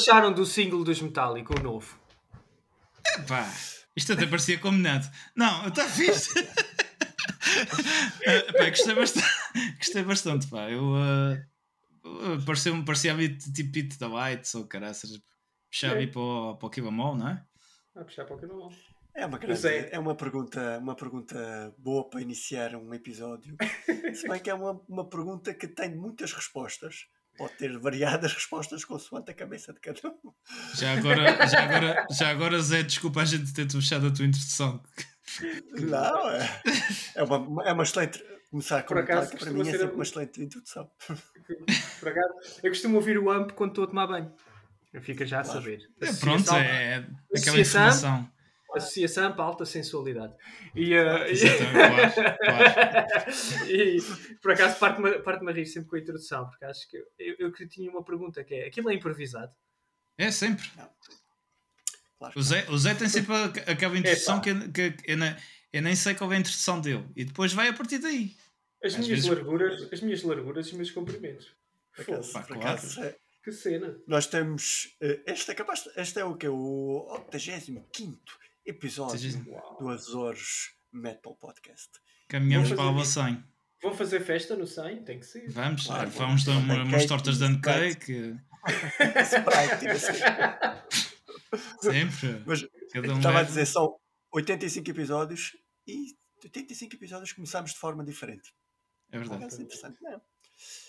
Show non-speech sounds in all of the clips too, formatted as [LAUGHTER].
acharam do single dos Metallica, o novo? Pá, isto até parecia combinado. Não, está fixe. uh, pá, gostei bastante. gostei bastante, pá. Eu. Uh, parecia, parecia ali tipo Pete da White ou caraças. Puxar ali para o, para o Kibamol, não é? Ah, puxar para o Kibamol. É uma, grande, é uma, pergunta, uma pergunta boa para iniciar um episódio. [LAUGHS] Se bem que é uma, uma pergunta que tem muitas respostas. Pode ter variadas [LAUGHS] respostas consoante a cabeça de cada um. Já agora, já agora, já agora Zé, desculpa a gente ter puxado a tua introdução. Não, é, é, uma, é uma excelente. Começar com acaso, para mim é sempre uma excelente introdução. Por acaso, eu costumo ouvir o AMP quando estou a tomar banho. Fica já a claro. saber. É, pronto, é aquela informação. Associação para Alta Sensualidade. E, uh, e... Claro, claro. [LAUGHS] e por acaso parte-me parte a rir sempre com a introdução, porque acho que eu, eu, eu tinha uma pergunta que é: aquilo é improvisado? É, sempre. Claro. O, Zé, o Zé tem sempre aquela introdução é, que, que, que eu, nem, eu nem sei qual é a introdução dele e depois vai a partir daí. As minhas vezes... larguras, as minhas larguras e os meus comprimentos. Acaso, Pá, claro. é... Que cena. Nós temos. Uh, este, é capaz, este é o que? O 85 episódio do Azores Metal Podcast. Caminhamos para a 100. Vão fazer festa no 100? Tem que ser. Vamos, claro, vamos dar uma, umas tortas de cake. [LAUGHS] Sempre. Mas um estava a dizer, são 85 episódios e 85 episódios começámos de forma diferente. É verdade. É interessante, não.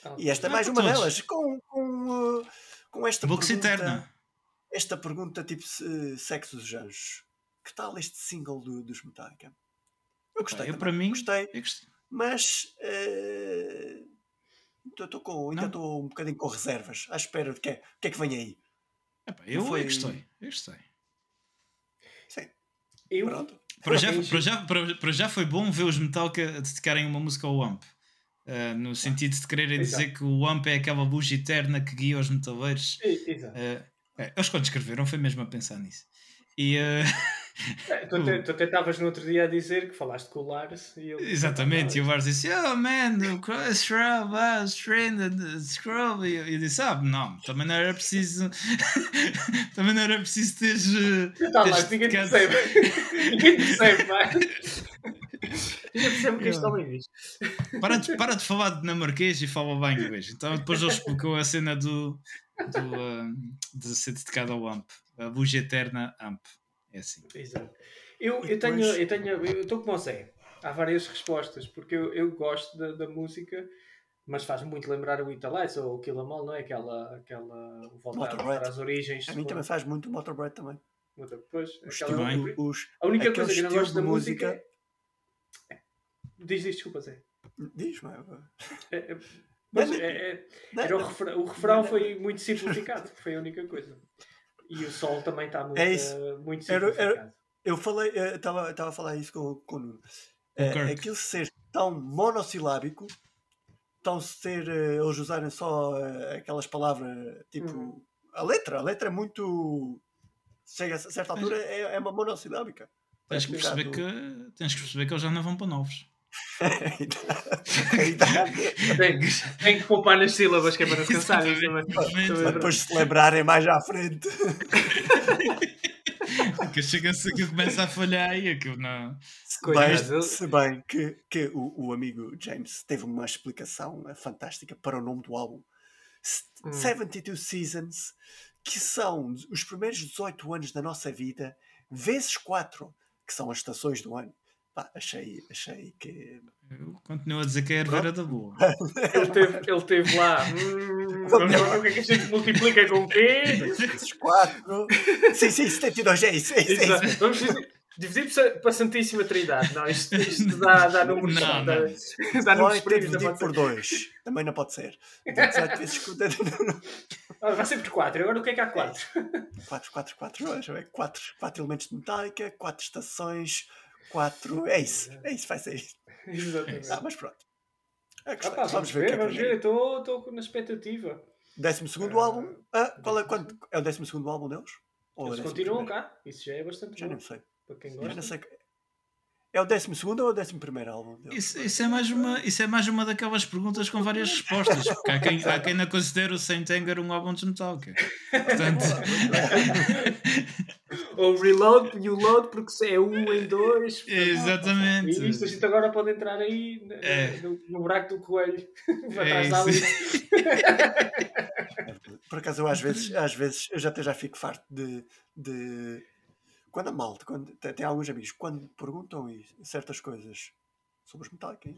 Ah, e esta é mais uma todos. delas, com, com, uh, com esta Box pergunta. Eterna. Esta pergunta tipo sexo dos anjos. Que tal este single do, dos Metallica? Eu gostei. Eu, para mim, gostei. gostei. Mas uh, com, ainda estou um bocadinho com reservas, à espera de que, é, que é que vem aí. Epá, eu, foi... eu gostei. Eu gostei. Sim. Eu, Pronto. Para já, para, já, para, para já foi bom ver os Metallica dedicarem uma música ao Wamp. Uh, no sentido de quererem Exato. dizer que o Wamp é aquela luz eterna que guia os metaleiros. Exato. Uh, é, eles quando escreveram foi mesmo a pensar nisso. E, uh, [LAUGHS] É, tu, te, tu tentavas no outro dia a dizer que falaste com o Lars e ele. Exatamente, e o Lars disse: Oh man, o Scrub, ah, Scrub. E eu disse: Ah, não, também não era preciso. [LAUGHS] também não era preciso teres. Tá lá, [LAUGHS] ninguém percebe. ninguém percebe, pá. Ninguém percebe que este homem diz. Para de, para de falar de dinamarquês e fala bem inglês. Então depois ele explicou a cena do. do uh, de ser dedicado ao AMP, a luz eterna AMP. É assim. Exato. Eu, eu, tenho, eu tenho. Eu estou como o Zé. Há várias respostas, porque eu, eu gosto da, da música, mas faz muito lembrar o Italites ou o Killamall, não é? Aquela. aquela voltar para as origens. A mim também faz muito o Motorbread também. Depois, os aquela, os, a única coisa que eu não gosto da música. música... É... Diz, diz, desculpa, Zé. Diz, mas. É, é, mas é, é, era o, refrão, o refrão foi muito simplificado, foi a única coisa. E o sol também está muito, é isso. Uh, muito era, era, Eu falei, estava a falar isso com, com o Nuno. É, aquilo ser tão monossilábico, tão ser uh, eles usarem só uh, aquelas palavras tipo uhum. a letra, a letra é muito chega a certa altura é, é uma monossilábica. Tens que, perceber que, tens que perceber que eles já não vão para novos. Tem, tem que poupar nas sílabas que é para não se cansarem. Depois se lembrarem mais à frente. que chega-se que começa a falhar e aquilo não. Se bem, se bem que, que o, o amigo James teve uma explicação fantástica para o nome do álbum. Hum. 72 Seasons, que são os primeiros 18 anos da nossa vida, vezes 4, que são as estações do ano. Pá, achei, achei que. Eu continuo a dizer que é a herdeira da boa. [LAUGHS] ele, teve, ele teve lá. Hum, vamos ver o que é que a gente multiplica com o quê? 4. Sim, sim, 72 é isso. É é. Vamos dividir para a Santíssima Trindade. Não, isto, isto dá, dá números. Não, dá, não. dá números primos. Dividir por 2. Também não pode ser. 18 vezes. [LAUGHS] Vai ser por 4. Agora o que é que há 4? 4, 4, 4. 4, 4 elementos de metálica, 4 estações 4. É isso, é isso, vai ser isso. [LAUGHS] Exatamente. Ah, mas pronto. É ah, pá, vamos, ver, vamos ver. Estou na expectativa. 12 segundo uh, álbum. Ah, qual é, quando, é o 12 segundo álbum deles? Ou Eles continuam cá. Isso já é bastante Já bom. não sei. Para quem gosta. Já não sei. É o 12 ou o 11 álbum? Isso, isso, é mais uma, isso é mais uma daquelas perguntas com várias respostas. Porque [LAUGHS] há quem, há quem não considere o Saint Anger um álbum de Metallica. [LAUGHS] Portanto. Ou reload e o load porque é um em dois. Exatamente. E isto a gente agora pode entrar aí no, é. no, no buraco do coelho. [LAUGHS] Para é trás [LAUGHS] Por acaso eu às vezes, às vezes eu já até já fico farto de, de quando a malta, quando, tem, alguns amigos, quando perguntam certas coisas sobre os Metallica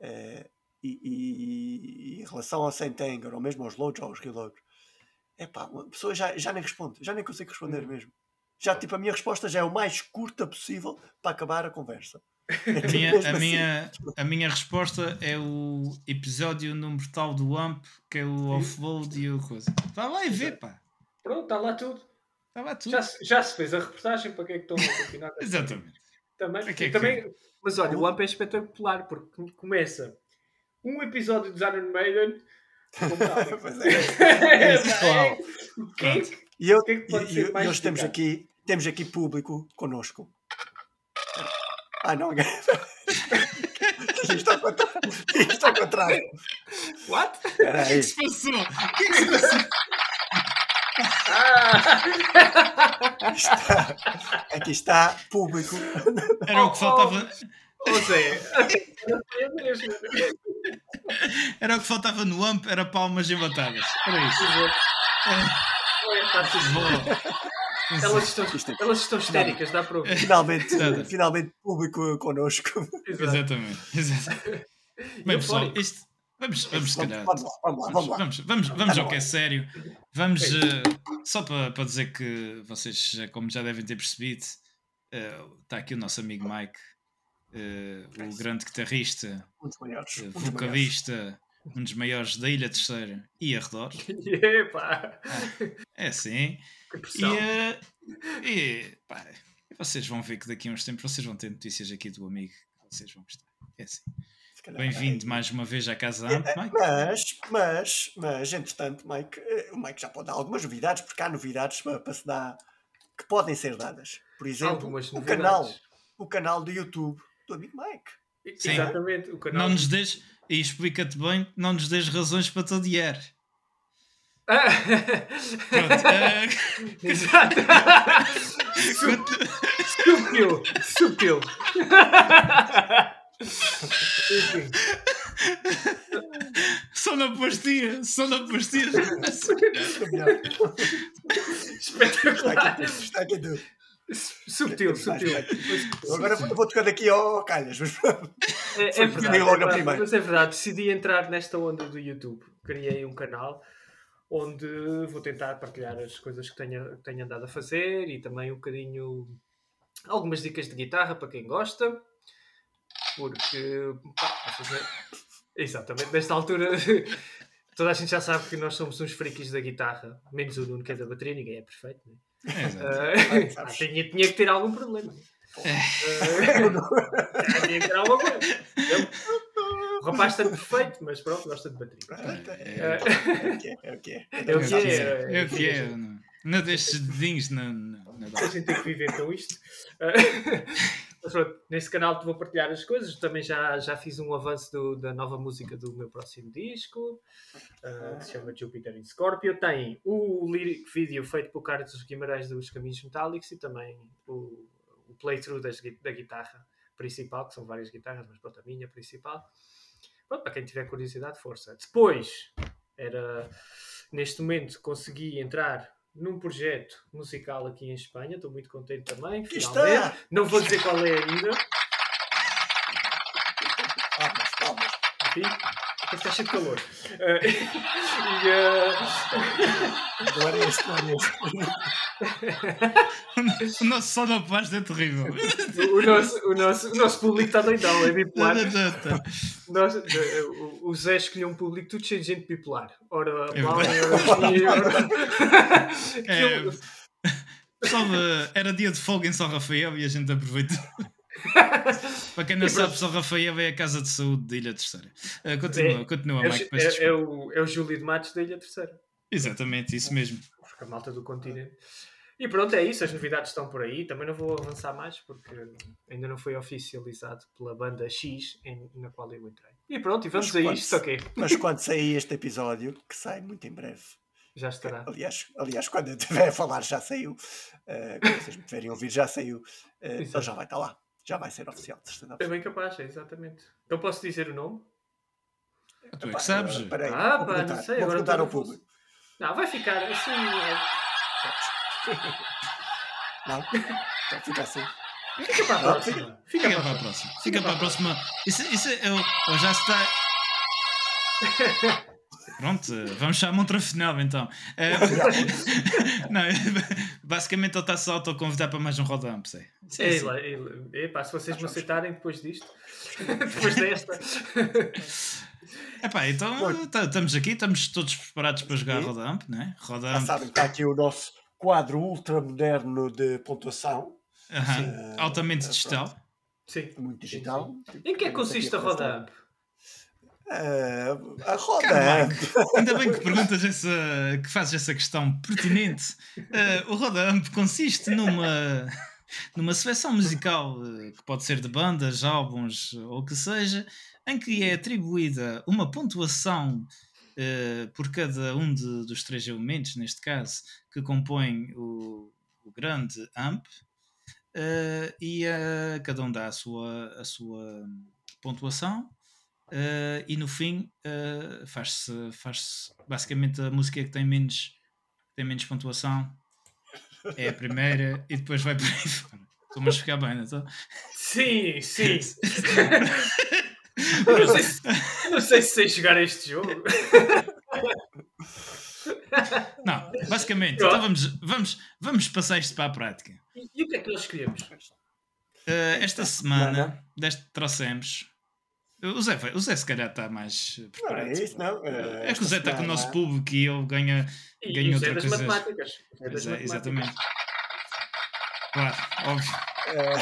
é, e, e, e, em relação ao Saint Anger ou mesmo aos loads ou aos reloads, é pá, a pessoa já, já nem responde, já nem consigo responder uhum. mesmo. Já, tipo, a minha resposta já é o mais curta possível para acabar a conversa. É a, minha, a, assim. minha, a minha resposta é o episódio número tal do AMP, que é o offload e o coisa. Vá lá e vê, pá. Pronto, está lá tudo. Estava tudo. Já, já se fez a reportagem para que é que estão a continuar? Exatamente. Também, que é também, que... Mas olha, o AMP é espetacular porque começa um episódio de Iron Maiden. é. é, é, é que, e eu, que, é que pode e, ser mais nós temos aqui, temos aqui público connosco. Ah, não, isto ao contrário. Isto ao contrário. What? O que é que se passou? O que é que se passou? está, aqui está público. Era o que faltava. Ou seja, era o que faltava no AMP, era palmas e batadas. Era isso. Elas estão, elas estão histéricas, dá para ouvir. Finalmente, finalmente público connosco. Exatamente. Exatamente. Bem, pessoal, isto, Vamos, vamos se calhar. Vamos, vamos, vamos, vamos, vamos, vamos ao que é sério. Vamos, uh, só para, para dizer que vocês, como já devem ter percebido, uh, está aqui o nosso amigo Mike, uh, o grande guitarrista, vocalista, um dos maiores da Ilha Terceira e arredores. [LAUGHS] Epa. Ah, é assim. E, e, pá, vocês vão ver que daqui a uns tempos vocês vão ter notícias aqui do amigo que vocês vão gostar. É assim. Bem-vindo mais uma vez à casa Amp, Mike. Mas, mas, mas, entretanto, Mike, eh, o Mike já pode dar algumas novidades, porque há novidades para, para se dar que podem ser dadas. Por exemplo, o canal, o canal do YouTube do amigo Mike. Sim. Exatamente, o canal. Não nos des, e explica-te bem, não nos des razões para te odiar. [LAUGHS] Pronto. Uh... Exato. Sutil. Sutil. Sonoplastia, sonoplastia. Espetacular. Está aqui tudo. Subtil, subtil. Agora vou tocar daqui ao calhas. Mas... É, é, verdade, logo é verdade, mas é verdade, decidi entrar nesta onda do YouTube. Criei um canal onde vou tentar partilhar as coisas que tenho, tenho andado a fazer e também um bocadinho algumas dicas de guitarra para quem gosta porque pá, [LAUGHS] exatamente nesta altura [LAUGHS] toda a gente já sabe que nós somos uns freaks da guitarra, menos o Nuno que é da bateria, ninguém é perfeito, né? é, uh, tinha, tinha que ter algum problema. Uh, tinha que ter alguma coisa. O rapaz está perfeito, mas pronto, gosta de bateria. É, o que é. É o que é. É o que é. É o que é. Não deixes dedinhos na. A gente tem que viver com isto. [LAUGHS] Nesse canal te vou partilhar as coisas. Também já, já fiz um avanço do, da nova música do meu próximo disco, uh, que se chama Jupiter in Scorpio. Tem o lyric video feito pelo Carlos Guimarães dos Caminhos Metálicos e também o, o playthrough das, da guitarra principal, que são várias guitarras, mas pronto, a minha principal. Pronto, para quem tiver curiosidade, força. Depois, era neste momento consegui entrar num projeto musical aqui em Espanha. Estou muito contente também. Finalmente. Não vou dizer qual é ainda. Palmas, palmas. Enfim, está cheio de calor. Uh, e, uh... Não este, não era este. O nosso som da paz é terrível. O nosso, o nosso, o nosso público está doidão, é bipolar. Nós, o, o Zé escolheu um público tudo cheio de gente bipolar. Ora, é mal, ora, ora. É, era dia de folga em São Rafael e a gente aproveitou. [LAUGHS] Para quem não sabe, São Rafael é a Casa de Saúde da Ilha Terceira. Uh, continua, é, continua, é, Mike. É, é, o, é o Júlio de Matos da Ilha Terceira. Exatamente, isso mesmo. A malta do continente. E pronto, é isso. As novidades estão por aí. Também não vou avançar mais porque ainda não foi oficializado pela banda X em, na qual eu entrei. E pronto, e vamos mas a quando, isto, ok. Mas quando sair este episódio, que sai muito em breve. Já estará. Aliás, aliás quando eu estiver a falar, já saiu. Uh, quando vocês me tiverem a ouvir, já saiu. Uh, então já vai estar lá. Já vai ser oficial. É bem capaz, é, exatamente. Então posso dizer o nome? Tu é que sabes. Uh, peraí, ah, pá, não sei. Vou perguntar ao público. Não, vai ficar assim. [LAUGHS] Não? Então fica assim. Fica para a próxima. Fica, fica para a próxima. Fica para a próxima. Isso, isso eu, eu já está. [LAUGHS] Pronto, vamos chamar outra final então. Uh, [LAUGHS] não, basicamente ele está-se a autoconvidar para mais um rodamp, sei. Sim, sim. É, é, se vocês me aceitarem depois disto, [LAUGHS] depois desta. Epá, então estamos aqui, estamos todos preparados para jogar Rodamp, né? Rodamp. Já sabem, está aqui o nosso quadro ultramoderno de pontuação. Uh, altamente digital. Sim. Muito digital. Sim, sim. Em que é que consiste a Rodamp? Uh, a roda. [LAUGHS] ainda bem que perguntas essa, que fazes essa questão pertinente. Uh, o Roda Amp consiste numa, numa seleção musical uh, que pode ser de bandas, álbuns ou o que seja, em que é atribuída uma pontuação por cada um de, dos três elementos, neste caso, que compõem o, o grande amp, e cada um dá a sua, a sua pontuação Uh, e no fim uh, faz-se faz basicamente a música que tem menos, tem menos pontuação é a primeira e depois vai para aí fora. Estou-me a ficar bem, não estou? Sim, sim. [LAUGHS] não, sei se, não sei se sei jogar este jogo. Não, basicamente, então vamos, vamos, vamos passar isto para a prática. E, e o que é que nós escolhemos? Uh, esta semana deste, trouxemos o Zé, o Zé se calhar está mais preparado. Não, é isso, não. É, é que o Zé está com o nosso público e ele ganha, e ganha outra coisa. matemáticas. É das é, exatamente. Claro, óbvio. É...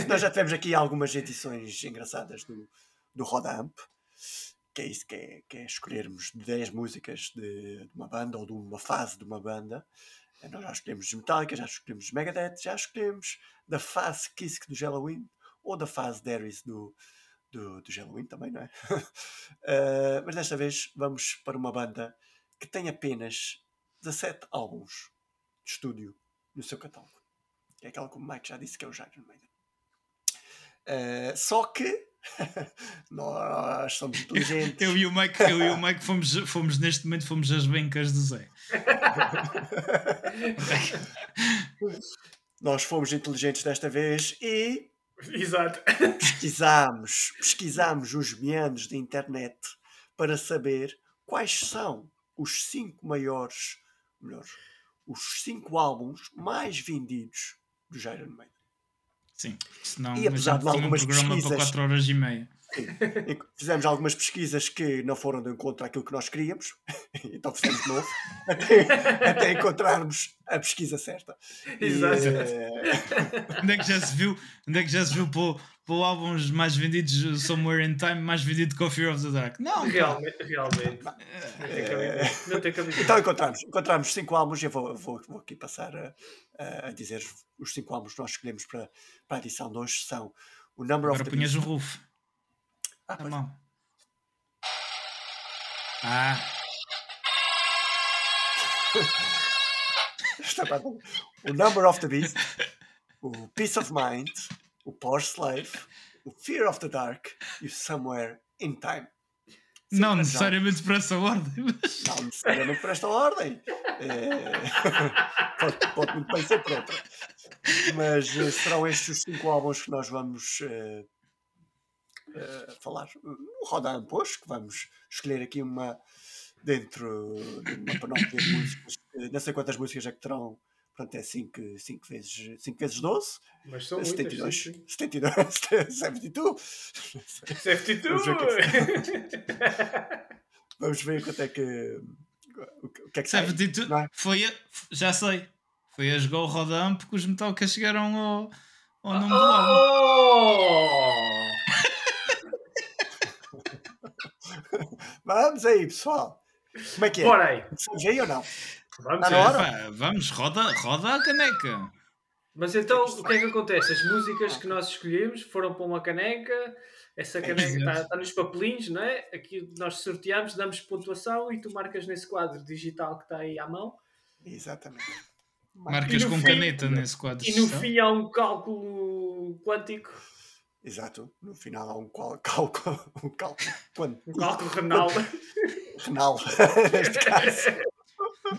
[LAUGHS] Nós já tivemos aqui algumas edições engraçadas do, do Rodamp, que é isso que é, que é escolhermos 10 músicas de, de uma banda ou de uma fase de uma banda. Nós já escolhemos Metallica, já escolhemos Megadeth, já escolhemos da fase Kiss do Halloween ou da fase Darius do, do, do Halloween também, não é? uh, [LAUGHS] mas desta vez vamos para uma banda que tem apenas 17 álbuns de estúdio no seu catálogo. É aquela como o Mike já disse que é o Iron Maiden. Uh, só que [LAUGHS] nós somos inteligentes. Eu e o Mike, eu e o Mike fomos, fomos neste momento fomos as bencas do Zé. [LAUGHS] nós fomos inteligentes desta vez e [LAUGHS] Exato. Pesquisámos, pesquisámos os meandros da internet para saber quais são os cinco maiores, melhor, os cinco álbuns mais vendidos do Iron Maiden. Sim, senão e apesar de algumas um programa pesquisas, para 4 horas e meia. Fizemos algumas pesquisas que não foram de encontro àquilo que nós queríamos, [LAUGHS] então fizemos de novo, até, até, encontrarmos a pesquisa certa. Exato. E, uh... onde, é que já se viu, onde é que já se viu para, para álbuns mais vendidos Somewhere in Time, mais vendido que Fear of the Dark? Não, realmente. realmente. Não tem cabeça. Então encontramos, encontramos cinco álbuns e eu vou, vou, vou aqui passar a, a, dizer os cinco álbuns que nós escolhemos para, para a edição de hoje são o Number Agora of the Beast. o Roof. Ah, tá bom. Ah. [LAUGHS] O Number of the Beast, o Peace of Mind, o Power Slave, o Fear of the Dark e o Somewhere in Time. Sim, não necessariamente por essa ordem. Mas... Não necessariamente por esta ordem. É... [LAUGHS] pode, pode muito bem ser por outra. Mas uh, serão estes os cinco álbuns que nós vamos uh, falar no Rodan Pocho, que vamos escolher aqui uma dentro de uma panóplia de músicas, não sei quantas músicas é que terão, portanto é 5 cinco, vezes, cinco vezes 12, mas são 72, muitas, 72, 72, 72, 72, vamos ver quanto é que, o que é que 72, sai, é? foi, a, já sei, foi a jogar o Rodam porque os Metallica chegaram ao, ao número oh! [LAUGHS] Vamos aí, pessoal. Como é que é? Bora aí. Estamos aí ou não? Vamos, tá vamos roda, roda a caneca. Mas então, o que é que acontece? As músicas que nós escolhemos foram para uma caneca, essa é caneca está, está nos papelinhos, não é? Aqui nós sorteamos, damos pontuação e tu marcas nesse quadro digital que está aí à mão. Exatamente. Marcas com fim, caneta nesse quadro. E no fim há um cálculo quântico. Exato, no final há um [LAUGHS] cálculo, um cálculo. Um cálculo renal. renal, [LAUGHS] neste caso.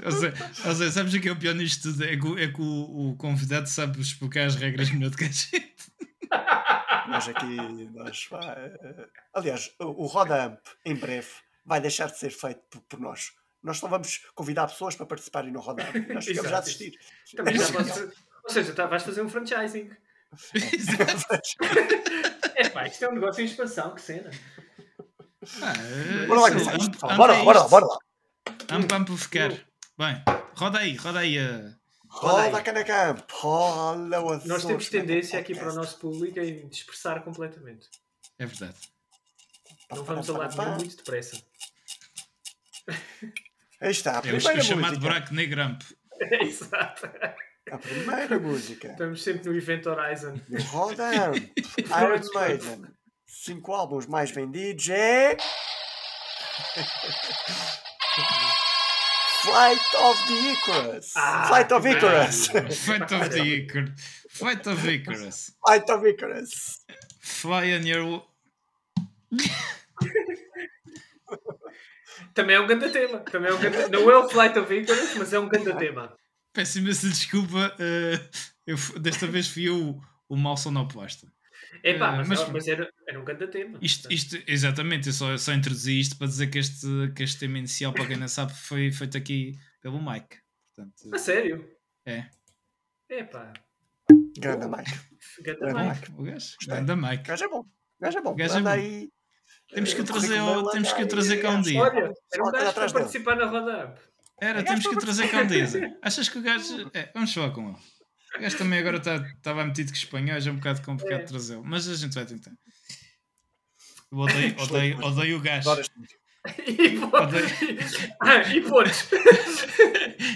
Ou seja, ou seja, sabes o que é o pior nisto tudo? É que, é que o, o convidado sabe explicar as regras melhor do que a gente. Nós aqui, nós, vai, aliás, o, o Roda Amp, em breve, vai deixar de ser feito por, por nós. Nós só vamos convidar pessoas para participarem no Roda Amp. Nós ficamos já a assistir. Também já posso, ou seja, tá, vais fazer um franchising. [LAUGHS] é pá, isto é um negócio em expansão, que cena. Ah, bora lá, bora lá, bora lá, bora lá. Amp, amplificar. Bem, roda aí, roda aí a. Roda a caneca! Rola Nós temos tendência aqui para o nosso público em dispersar completamente. É verdade. Não vamos a lado nenhum muito depressa. Aí está, a é primeira é o chamado buraco negro amp. [LAUGHS] Exato. A primeira música. Estamos sempre no Event Horizon. Roda [LAUGHS] Amp, Iron Maiden. Cinco álbuns mais vendidos é... Flight of the Icarus. Ah, Flight of Icarus. Flight of the Icarus. Flight of Icarus. Flight of Icarus. Fly on your. Também é um grande tema. Também é um grande... Não é o Flight of Icarus, mas é um grande tema. Peço imensa desculpa. Uh, eu, desta vez fui eu o mal sonoplasta. É pá, mas, mas, mas, era, era um grande tema. Isto, isto, exatamente, eu só, só introduzi isto para dizer que este, que este tema inicial, para quem não sabe, foi feito aqui pelo Mike. Portanto, a sério? É. É pá. Grande Mike. Grande Mike. O gajo. Grande Mike. O gajo é bom. O gajo é bom. O gajo é bom. Aí... Temos que, trazer, temos que trazer cá um dia. Olha, era um gajo para participar na roda Era, temos que trazer cá um dia. Achas que o gajo. É, vamos falar com ele. O gajo também agora estava tá, metido com espanhol, já é um bocado complicado é. trazê-lo, mas a gente vai tentar. Eu odeio, [LAUGHS] odeio, odeio o gajo. E, ah, e pontos.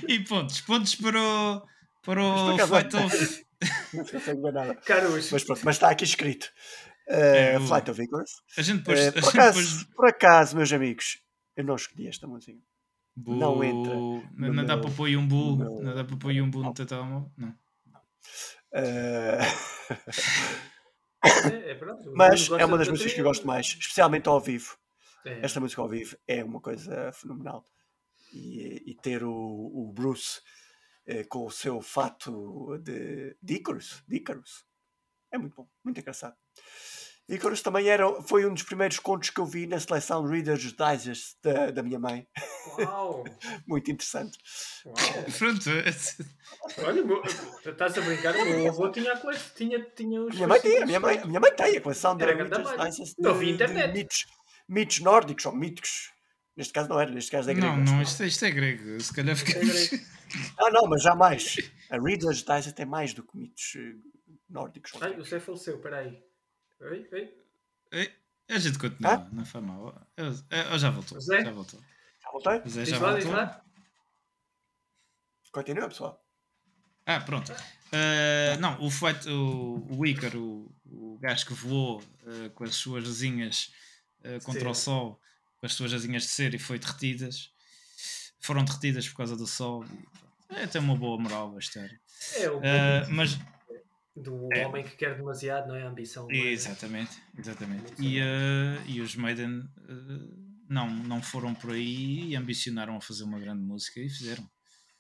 e pontos. Pontos para o, para o Flight of. [LAUGHS] Não enganado. Caruso. Mas pronto, mas está aqui escrito. Uh, é, o... Flight of Icarus. A gente depois, uh, por, acaso, depois... por acaso, meus amigos, eu não escolhi esta música. Bu... Não entra. Não, não dá para pôr um bu. Não dá para pôr um bu no teu telemóvel. Não. Uh... é, é Mas é uma das músicas que eu gosto mais, especialmente ao vivo. É. Esta música ao vivo é uma coisa fenomenal. E, e ter o, o Bruce eh, com o seu fato de, de Icarus, de Icarus é muito bom, muito engraçado. Icarus também era, foi um dos primeiros contos que eu vi na seleção Reader's Digest da, da minha mãe. Uau! [LAUGHS] Muito interessante. Uau. Pronto. Olha, estás a brincar? O meu avô tinha a coleção. Tinha, tinha os minha mãe tinha, minha mãe, minha mãe tem a coleção da Reader's Digest de, vi internet. mitos, mitos nórdicos ou míticos. Neste caso não era, neste caso é grego. Não, não, isto, é, isto é grego. Se calhar fica. É [LAUGHS] ah, não, mas jamais. A Reader's Digest é mais do que mitos eh, nórdicos. Ai, o Zé faleceu, peraí. Oi, oi. Ei, a gente continua, ah? não foi mal. Eu, eu, já voltou. Zé? Já voltou. Já voltei? O Zé já lá, voltou. Continua, pessoal. Ah, pronto. Uh, não, o feito, o, o Ícaro, o, o gajo que voou uh, com as suas asinhas uh, contra o sol, com as suas asinhas de cera e foi derretidas, foram derretidas por causa do sol. E, é até uma boa moral a história. É, o mas do é. homem que quer demasiado, não é? A ambição. É? Exatamente, exatamente. E, uh, e os Maiden uh, não, não foram por aí e ambicionaram a fazer uma grande música e fizeram.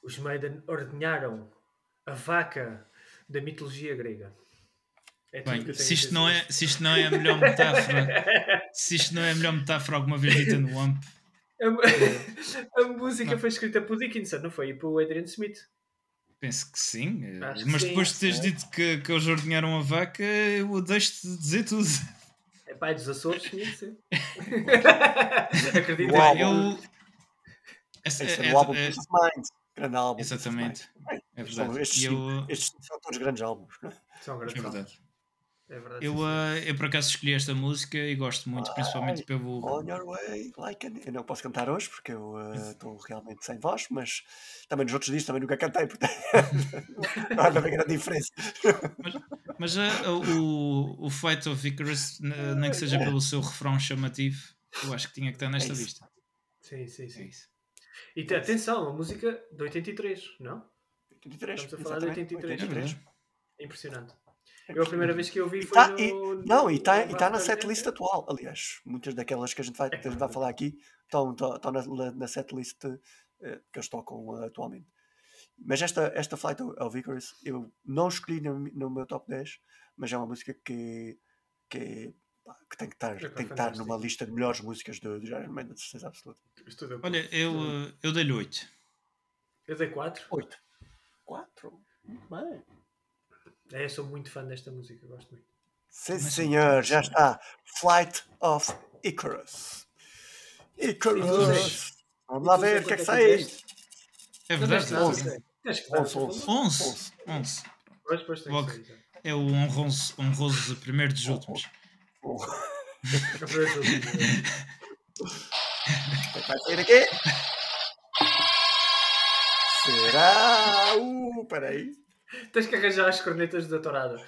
Os Maiden ordenharam a vaca da mitologia grega. É Bem, se isto, não é, se isto não é a melhor metáfora, [LAUGHS] se isto não é a melhor metáfora alguma vez dita no AMP. A, [LAUGHS] a música não. foi escrita por Dickinson, não foi? E por Adrian Smith. Penso que sim, Acho mas que depois de teres é. dito que, que eles ordenharam a vaca, eu deixo-te dizer tudo. É pai dos Açores, [LAUGHS] que ser. Acredito. Eu... Esse, é, é, o álbum é, Mind, grande álbum. Exatamente. É verdade. Estes, eu... estes, são todos grandes álbuns. São grandes é verdade. É É verdade. Eu, uh, eu por acaso escolhi esta música e gosto muito, principalmente pelo. On your way, like an... Eu não posso cantar hoje porque eu estou uh, realmente sem voz, mas também nos outros dias também nunca cantei, portanto [LAUGHS] não há bem grande diferença. mas, mas uh, o, o Fight of Icarus, nem que seja pelo seu refrão chamativo, eu acho que tinha que estar nesta é lista. Sim, sim, sim. É e é atenção, a música de 83, não? 83. Estamos a falar de 83. 83. É impressionante. Eu a primeira vez que eu vi foi tá, no, e, Não, e está tá na setlist atual. Aliás, muitas daquelas que a gente vai, gente vai falar aqui estão, estão, estão na, na setlist uh, que eles tocam uh, atualmente. Mas esta, esta Flight of Icarus eu não escolhi no, no meu top 10, mas é uma música que, que, que tem que estar, é tem que estar numa lista de melhores músicas do, do Iron Man, de certeza absoluta. Olha, eu, eh, eu dei-lhe 8. Eu dei 4. 8. 4? Muito bem. É, sou muito fã desta música, gosto muito. Sim, senhor, já está. Flight of Icarus. Icarus. Vamos lá ver o que é que sai. É verdade. 11. 11. 11. Pois, pois, tem Logo, é o honroso, honroso primeiro dos últimos. O que vai sair aqui? Será? Uh, peraí. Tens que arranjar as cornetas da tourada.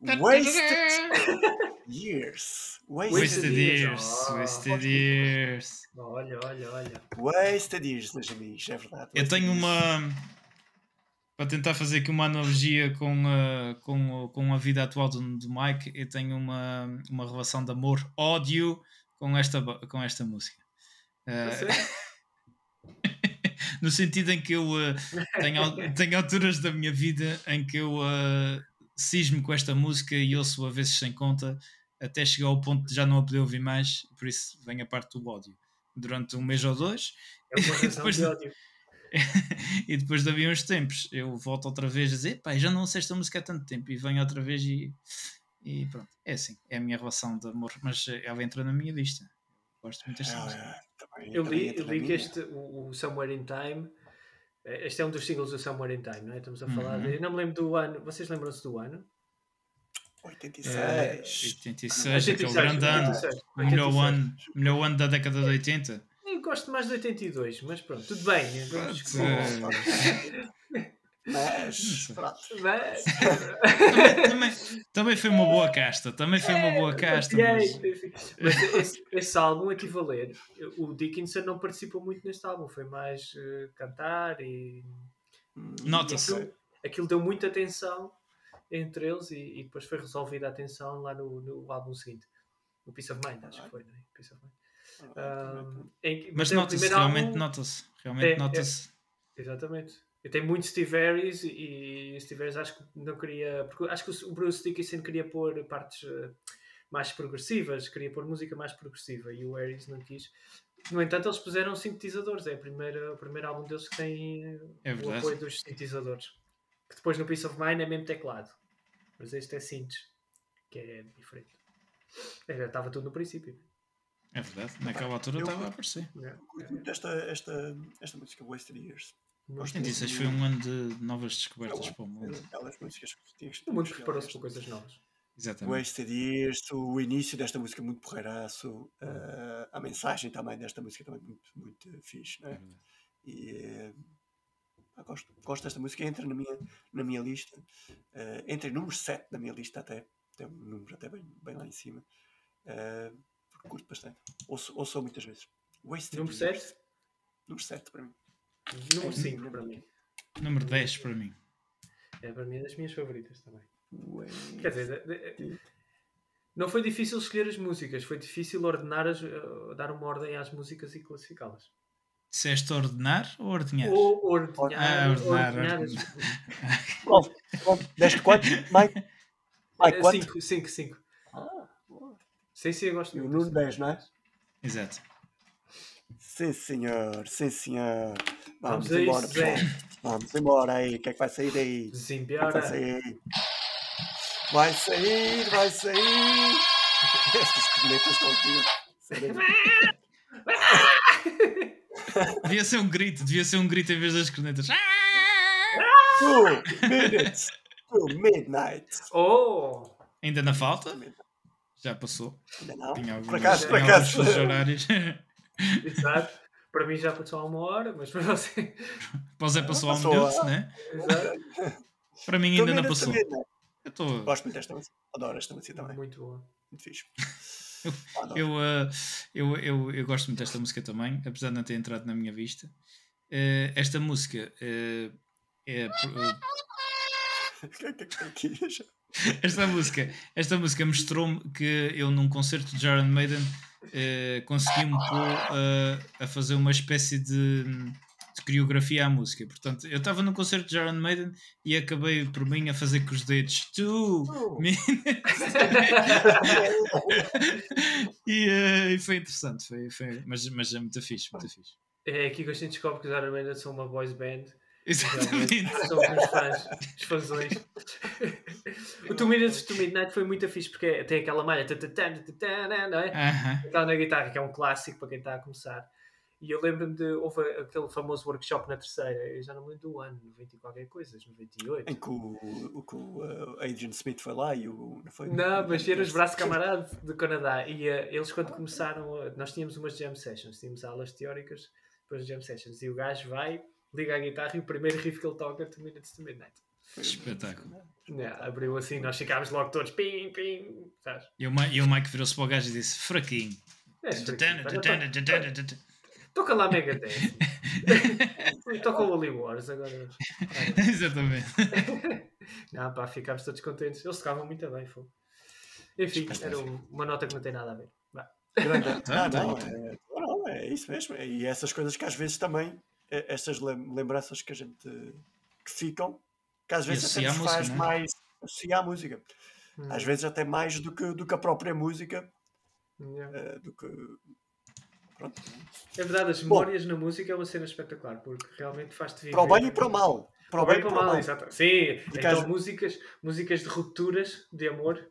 Wasted years. Wasted, wasted years. Oh, wasted years. Olha, olha, olha. Wasted years, meus amigos, é verdade. Eu tenho uma. Para tentar fazer aqui uma analogia com, a, com, com a vida atual do, do Mike, eu tenho uma, uma relação de amor-ódio com esta, com esta música. Uh, [LAUGHS] no sentido em que eu uh, tenho, [LAUGHS] tenho alturas da minha vida em que eu uh, cismo com esta música e ouço a vezes sem conta, até chegar ao ponto de já não a poder ouvir mais, por isso vem a parte do ódio. Durante um mês ou dois. É [LAUGHS] [LAUGHS] e depois de ódio. e depois de uns tempos eu volto outra vez a dizer pá, já não sei esta música há tanto tempo e venho outra vez e, e pronto, é assim, é a minha relação de amor, mas ela entra na minha lista. Gosto muito desta música. Também, eu li, eu li que este, o, o, Somewhere in Time, eh, este é um dos singles do Somewhere in Time, não é? Estamos a falar uhum. de. Eu não me lembro do ano. Vocês lembram-se do ano? 86. É, 86, aquele grande ano. O melhor ano, melhor ano da década de 80. Eu gosto mais de 82, mas pronto, tudo bem. Vamos... [LAUGHS] Mas, mas... também, também, também, foi uma boa casta. Também foi uma boa casta. Mas, mas esse, esse, álbum, ler, o Dickinson não participou muito neste álbum, foi mais uh, cantar e. Nota-se. Aquilo, aquilo, deu muita atenção entre eles e, e, depois foi resolvida a atenção lá no, no álbum seguinte. O Peace of Mind, acho que foi, não é? Peace of Mind. Um, em, mas nota-se, realmente nota-se. Realmente é, nota-se. É, exatamente. Eu tenho muito Steve Harris e Steve Harris acho que não queria. Porque acho que o Bruce Dickinson queria pôr partes uh, mais progressivas, queria pôr música mais progressiva e o Harris não quis. No entanto, eles puseram sintetizadores. É a primeira, o primeiro álbum deles que tem é o apoio dos sintetizadores. Que depois no Peace of Mind é mesmo teclado. Mas este é synths, que é diferente. É, estava tudo no princípio. É verdade, naquela altura estava a aparecer. É, esta, esta, esta música Wasted Years 86 foi um ano de novas descobertas para o mundo. Aquelas músicas que O mundo preparou-se para coisas novas. Exatamente. Wasted Years, o início desta música muito porreiraço, uh, a mensagem também desta música também muito, muito fixe, né? E uh, gosto, gosto desta música, entra na minha, na minha lista, uh, entra em número 7 da minha lista até, tem um número até bem, bem lá em cima. Uh, curto bastante, ouço, ouço muitas vezes. Wasted número Years. 7? Número 7 para mim. Número 5 para mim. Número 10 para mim. É para mim é das minhas favoritas também. Quer dizer, não foi difícil escolher as músicas, foi difícil ordenar as, uh, dar uma ordem às músicas e classificá-las. Disseste ordenar ou ordenhar? Ou ordenhar. Ah, ordenar. ordenar qual, qual? Deste quanto, Mike? Mike, 5, 5, 5. Ah, boa. Sim, sim, eu gosto muito. E o Nuno 10, não é? Exato. Sim, senhor, sim, senhor. Vamos, Vamos embora, isso, pessoal. Vamos embora aí. O que é que vai sair daí? Desembiora. vai sair? Vai sair, vai sair. Estas cornetas estão aqui. [LAUGHS] devia ser um grito, devia ser um grito em vez das cornetas. [LAUGHS] Two minutes to midnight. Oh! Ainda na falta? Já passou. Ainda não. Tinha alguns, por acaso, por acaso. horários. [LAUGHS] Exato. Para mim já passou há uma hora, mas para [LAUGHS] você. Para você passou há um minuto, né? Exato. Para mim ainda não passou. Também, né? Eu tô... Gosto muito desta música. Adoro esta música também. Muito boa. Muito fixe. eu, uh, eu, eu, eu gosto muito desta música também, apesar de não ter entrado na minha vista. Uh, esta música uh, é. [LAUGHS] [LAUGHS] esta música, esta música mostrou-me que eu num concerto de Iron Maiden consegui-me pôr a fazer uma espécie de de coreografia à música. Portanto, eu estava no concerto de Iron Maiden e acabei por mim a fazer com os dedos two oh. [LAUGHS] e, uh, e, foi interessante, foi, foi, mas, mas é muito fixe, muito fixe. É aqui que a gente descobre que os Iron Maiden são uma boys band. Exatamente. São os fãs, os fãzões. o Two Minutes to Midnight foi muito fixe porque tem aquela malha, não é? Uh -huh. Na guitarra, que é um clássico para quem está a começar. E eu lembro-me de. Houve aquele famoso workshop na terceira, eu já não me lembro do ano, 90 e qualquer coisa, 98. Em que o, o, que o uh, Adrian Smith foi lá e o. Não, foi, não mas eram os braços camaradas do Canadá. E uh, eles, quando começaram. Uh, nós tínhamos umas jam sessions, tínhamos aulas teóricas, depois jam sessions. E o gajo vai, liga a guitarra e o primeiro riff que ele toca é Two Minutes to Midnight. Espetáculo. Yeah, abriu assim, nós ficámos logo todos pim, pim, sabes? E o Mike, e o Mike virou-se para o gajo e disse: fraquinho. É. Toca lá Megadeth. [LAUGHS] Toca o Holy Wars agora. [LAUGHS] Exatamente. [LAUGHS] não, pá, ficámos todos contentes. Eles tocavam muito bem, foi. Enfim, era uma nota que não tem nada a ver. Grande... Ah, não, é, não, é isso mesmo. E essas coisas que às vezes também, essas lembranças que a gente que ficam, que às vezes até nos faz música, é? mais associar a música. Hum. Às vezes até mais do que, do que a própria música, yeah. uh, do que Pronto. É verdade, as memórias Bom, na música é uma cena espetacular, porque realmente faz-te viver. Para o bem e para o mal. Para o bem e para o mal, exato. Sim, porque então as... músicas, músicas de rupturas de amor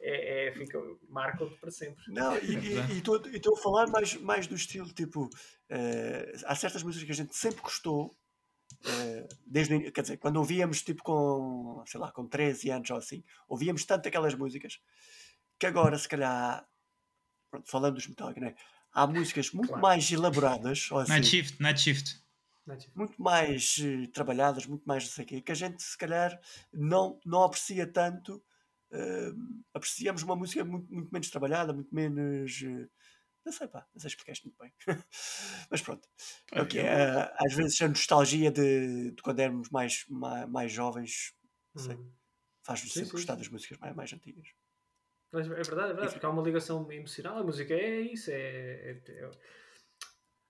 é, é, fica, marcam-te para sempre. Não, e estou a falar mais, mais do estilo, tipo, uh, há certas músicas que a gente sempre gostou, uh, desde, quer dizer, quando ouvíamos tipo com, sei lá, com 13 anos ou assim, ouvíamos tanto aquelas músicas, que agora se calhar, pronto, falando dos Metallica, né? há músicas muito claro. mais elaboradas. Assim, night Shift, Night Shift. Muito mais uh, trabalhadas, muito mais não sei o quê, que a gente se calhar não, não aprecia tanto. Uh, apreciamos uma música muito, muito menos trabalhada, muito menos. Não sei, pá, não sei explicar isto muito bem. [LAUGHS] Mas pronto. É okay. uh, às vezes a nostalgia de, de, quando éramos mais, mais, mais jovens, hum. faz-nos sempre sim, gostar das músicas mais, mais antigas. Mas é verdade, é verdade, porque há uma ligação emocional. A música é isso, é, é, é,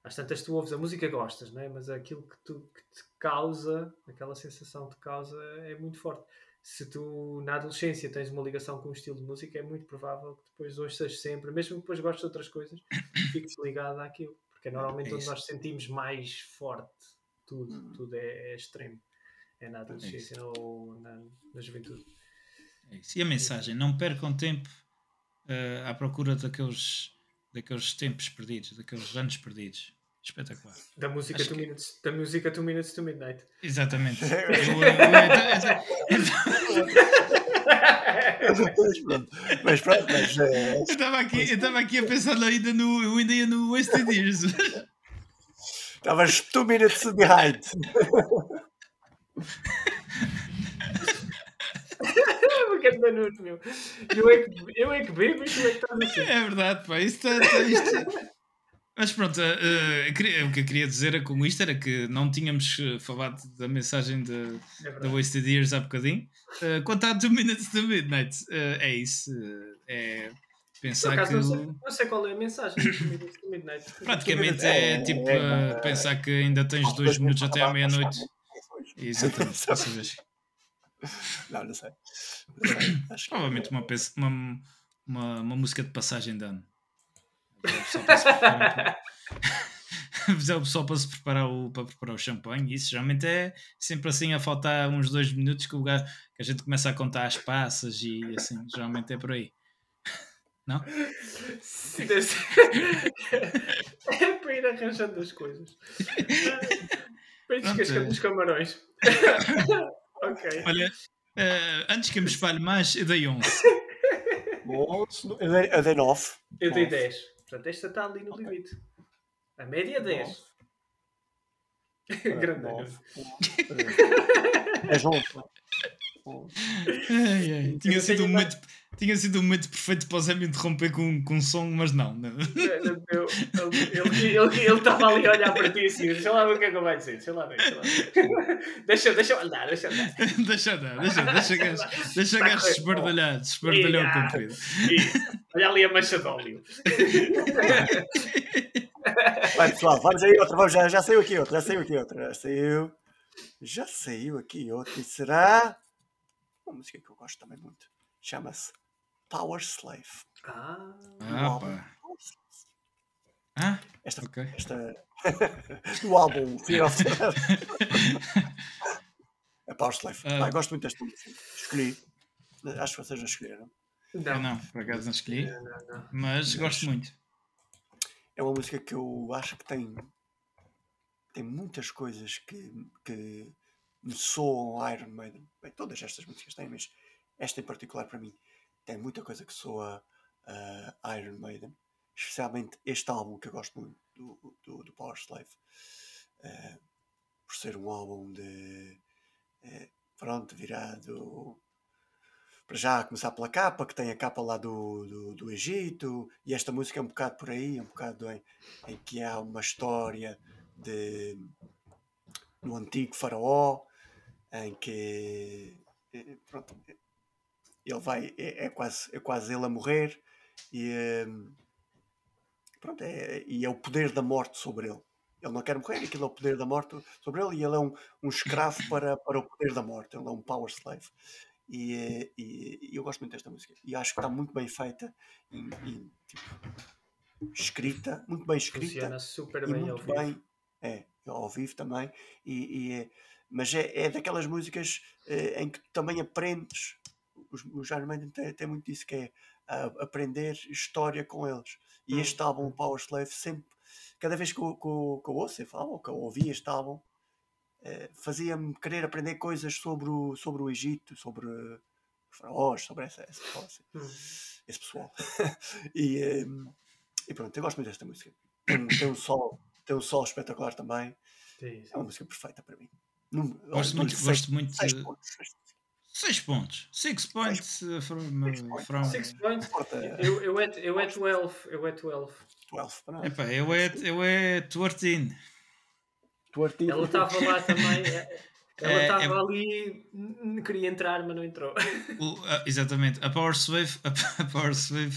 às tantas tu ouves a música gostas, não é? mas aquilo que, tu, que te causa, aquela sensação que te causa é muito forte. Se tu na adolescência tens uma ligação com um estilo de música, é muito provável que depois ouças sempre, mesmo que depois gostes de outras coisas, [COUGHS] fiques ligado àquilo. Porque é normalmente é onde nós sentimos mais forte tudo, hum. tudo é, é, extremo. É na é adolescência é ou na, na juventude. É e a mensagem? Não percam tempo uh, à procura daqueles, daqueles tempos perdidos, daqueles anos perdidos. Espetacular. Da música, two que... minutes, da música Two Minutes to Midnight. Exatamente. mas pronto, mas. Uh, eu estava aqui, eu aqui a pensar ainda no. Eu ainda ia no Wasted Years. Estavas two minutes behind. meu. Eu é que, eu é que bebo e tu é que estás assim. É verdade, pá. Isto, está, isto... Mas pronto, uh, uh, o que eu queria dizer com isto era que não tínhamos eh, falado da mensagem da é Wasted Years há bocadinho. Uh, quanto a 2 Minutes to Midnight, uh, é isso. é pensar acaso, que. Não sei, não sei, qual é a mensagem do 2 Minutes to Midnight. [LAUGHS] Praticamente é tipo pensar que ainda tens 2 minutos até à meia-noite. Exatamente. [LAUGHS] Não, não sei. Provavelmente uma, uma, uma, uma, música de passagem de ano. Só o pessoal [LAUGHS] para se preparar o, para preparar o champanhe, isso geralmente é sempre assim a faltar uns dois minutos que, o gajo, que a gente começa a contar as passas e assim, geralmente é por aí. [LAUGHS] Não? Sim, [LAUGHS] é para ir arranjando as coisas. Para ir descascando os camarões. Ok. Olha, uh, antes que eu me espalhe mais, eu dei 11. Eu dei 9. Eu dei 10. Portanto, esta está ali no limite. A média [LAUGHS] [LAUGHS] é 10. Grande 9. É. Ai, ai. Tinha sido um momento tinha sido o momento perfeito para o Zé me interromper com, com um som, mas não. não. ele estava ali a olhar para ti assim, deixa lá ver o que é que vai dizer, deixa lá ver, deixa lá ver. [LAUGHS] Deixa, deixa andar, deixa andar. [LAUGHS] deixa andar, deixa, deixa gajo, [LAUGHS] deixa gajo esbardalhado, esbardalhado com comprido. Olha ali a mancha de óleo. Vai pessoal, vamos aí outra, vamos, já, já saiu aqui outra, já saiu aqui outra, já saiu. Já saiu aqui outra, e será uma música que eu gosto também muito. Chama-se Power Slave. Ah, ah pá. Ah, esta, okay. esta [LAUGHS] do álbum [LAUGHS] Fear of the É Power Slave. Uh, ah, gosto muito desta música. Escolhi. Acho que vocês já escolheram. Não, não, por acaso não escolhi. Não, não, não. Mas gosto muito. É uma música que eu acho que tem tem muitas coisas que, que me soam Iron Maiden. Bem, todas estas músicas têm, mas esta em particular para mim tem muita coisa que soa uh, Iron Maiden, especialmente este álbum que eu gosto muito do, do, do Power Slave, uh, por ser um álbum de uh, pronto, virado para já começar pela capa, que tem a capa lá do, do, do Egito, e esta música é um bocado por aí, é um bocado em, em que há uma história de no antigo faraó, em que eh, pronto, ele vai, é, é, quase, é quase ele a morrer e, hum, pronto, é, e é o poder da morte sobre ele. Ele não quer morrer, aquilo é o poder da morte sobre ele e ele é um, um escravo [LAUGHS] para, para o poder da morte, ele é um power slave. E, e, e eu gosto muito desta música e acho que está muito bem feita e, e tipo, escrita, muito bem escrita Funciona super bem muito bem, é, ao vivo também, e, e mas é, é daquelas músicas eh, em que também aprendes os, os Iron Maiden têm, têm muito disso, que é uh, aprender história com eles. E hum. este álbum, Power Slave, sempre, cada vez que eu, que eu, que eu ouço, eu falo, que eu ouvi este álbum, uh, fazia-me querer aprender coisas sobre o, sobre o Egito, sobre os faraós, sobre essa, essa, hum. esse pessoal. [LAUGHS] e, um, e pronto, eu gosto muito desta música. Tem, [COUGHS] tem um sol, tem um sol espetacular também. Sim, sim. É uma música perfeita para mim. Num, gosto, muito, gosto muito, 6 pontos. 6 points uh, from. Uh, from... 6 points. Eu, eu, é, eu é 12. Eu é 12. 12 Epá, eu é, eu é 14. 14. Ela estava lá também. [LAUGHS] É, ela estava é, é, ali, queria entrar, mas não entrou. O, uh, exatamente. A Power Swave, [LAUGHS] a Power Swave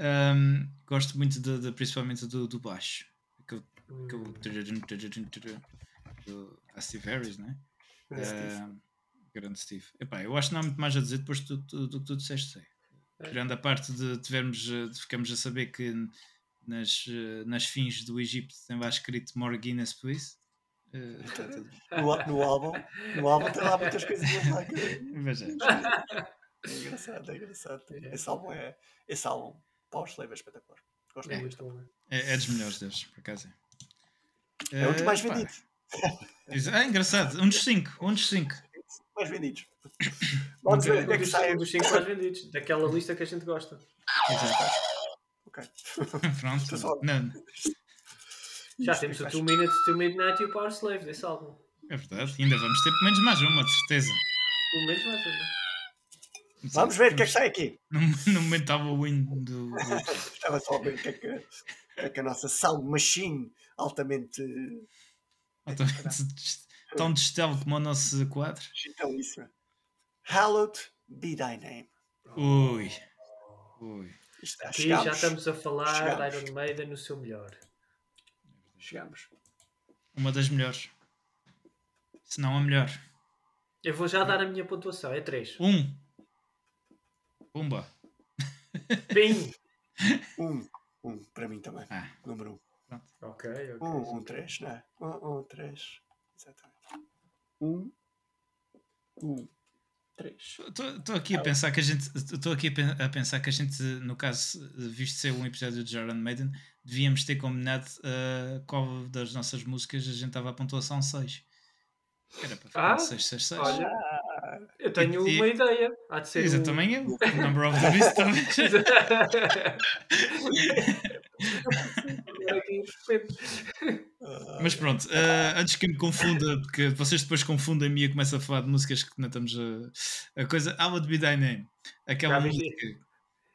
um, gosto muito de, de, principalmente do, do baixo. Que, que, hum. do, a Steve Harris, né? Uh, grande Steve. Epá, eu acho que não há muito mais a dizer depois do, do, do que tu disseste, sei. É. Tirando a parte de tivermos, eh, de ficamos a saber que nas, eh, nas fins do Egito tem lá escrito More Guinness, please. Uh, no, no, álbum, no álbum tem lá muitas coisas lá que... É. [LAUGHS] é engraçado, é engraçado. É. Esse álbum é. Esse álbum, Power Slave é espetacular. Gosto é. muito. É, é dos melhores deles, por acaso. É, é um dos mais vendidos. É engraçado, um dos 5, um dos 5 mais vendidos. [COUGHS] Vamos ver o que é que sai. Um dos 5 mais vendidos, daquela lista que a gente gosta. Exato. Ok. [LAUGHS] Pronto. Não. Já temos o 2 Minutes to Midnight e o Power Slave desse álbum. É verdade. Ainda vamos ter pelo menos mais uma, de certeza. Pelo menos mais uma. Vamos ver o que é que sai aqui. No, no momento estava o win do. [LAUGHS] Estava só a ver o que é que, é que a nossa sound machine altamente. Altamente tão distelo como o nosso quadro. Digitalíssima. Hallowed be thy name. Ui. Ui. Aqui já estamos a falar chegamos. de Iron Maiden no seu melhor. Chegamos. Uma das melhores. Se não a melhor. Eu vou já dar a minha pontuação. É 3. 1. Um. Pumba. Pim. 1. [LAUGHS] Um. Um. Para mim também. Ah. Número 1. Um. Ok, ok. 1, um, 3, um, não é? 1, 1, 3. Exatamente. Um, um, três. Estou aqui a pensar que a gente. Estou aqui a pensar que a gente, no caso, visto ser um episódio de Jordan Maiden, devíamos ter combinado uh, qual das nossas músicas a gente estava a pontuação 6. Era para ficar ah, 6, 6, 6. Olha, Eu tenho e, uma e... ideia. Há de ser. Isso, um... também eu. O [LAUGHS] Number of the Beast também. [LAUGHS] [LAUGHS] Mas pronto, uh, antes que me confunda, porque vocês depois confundem-me e eu começo a falar de músicas que não estamos a, a coisa. I Would Be Thy Name. Aquela Já, música.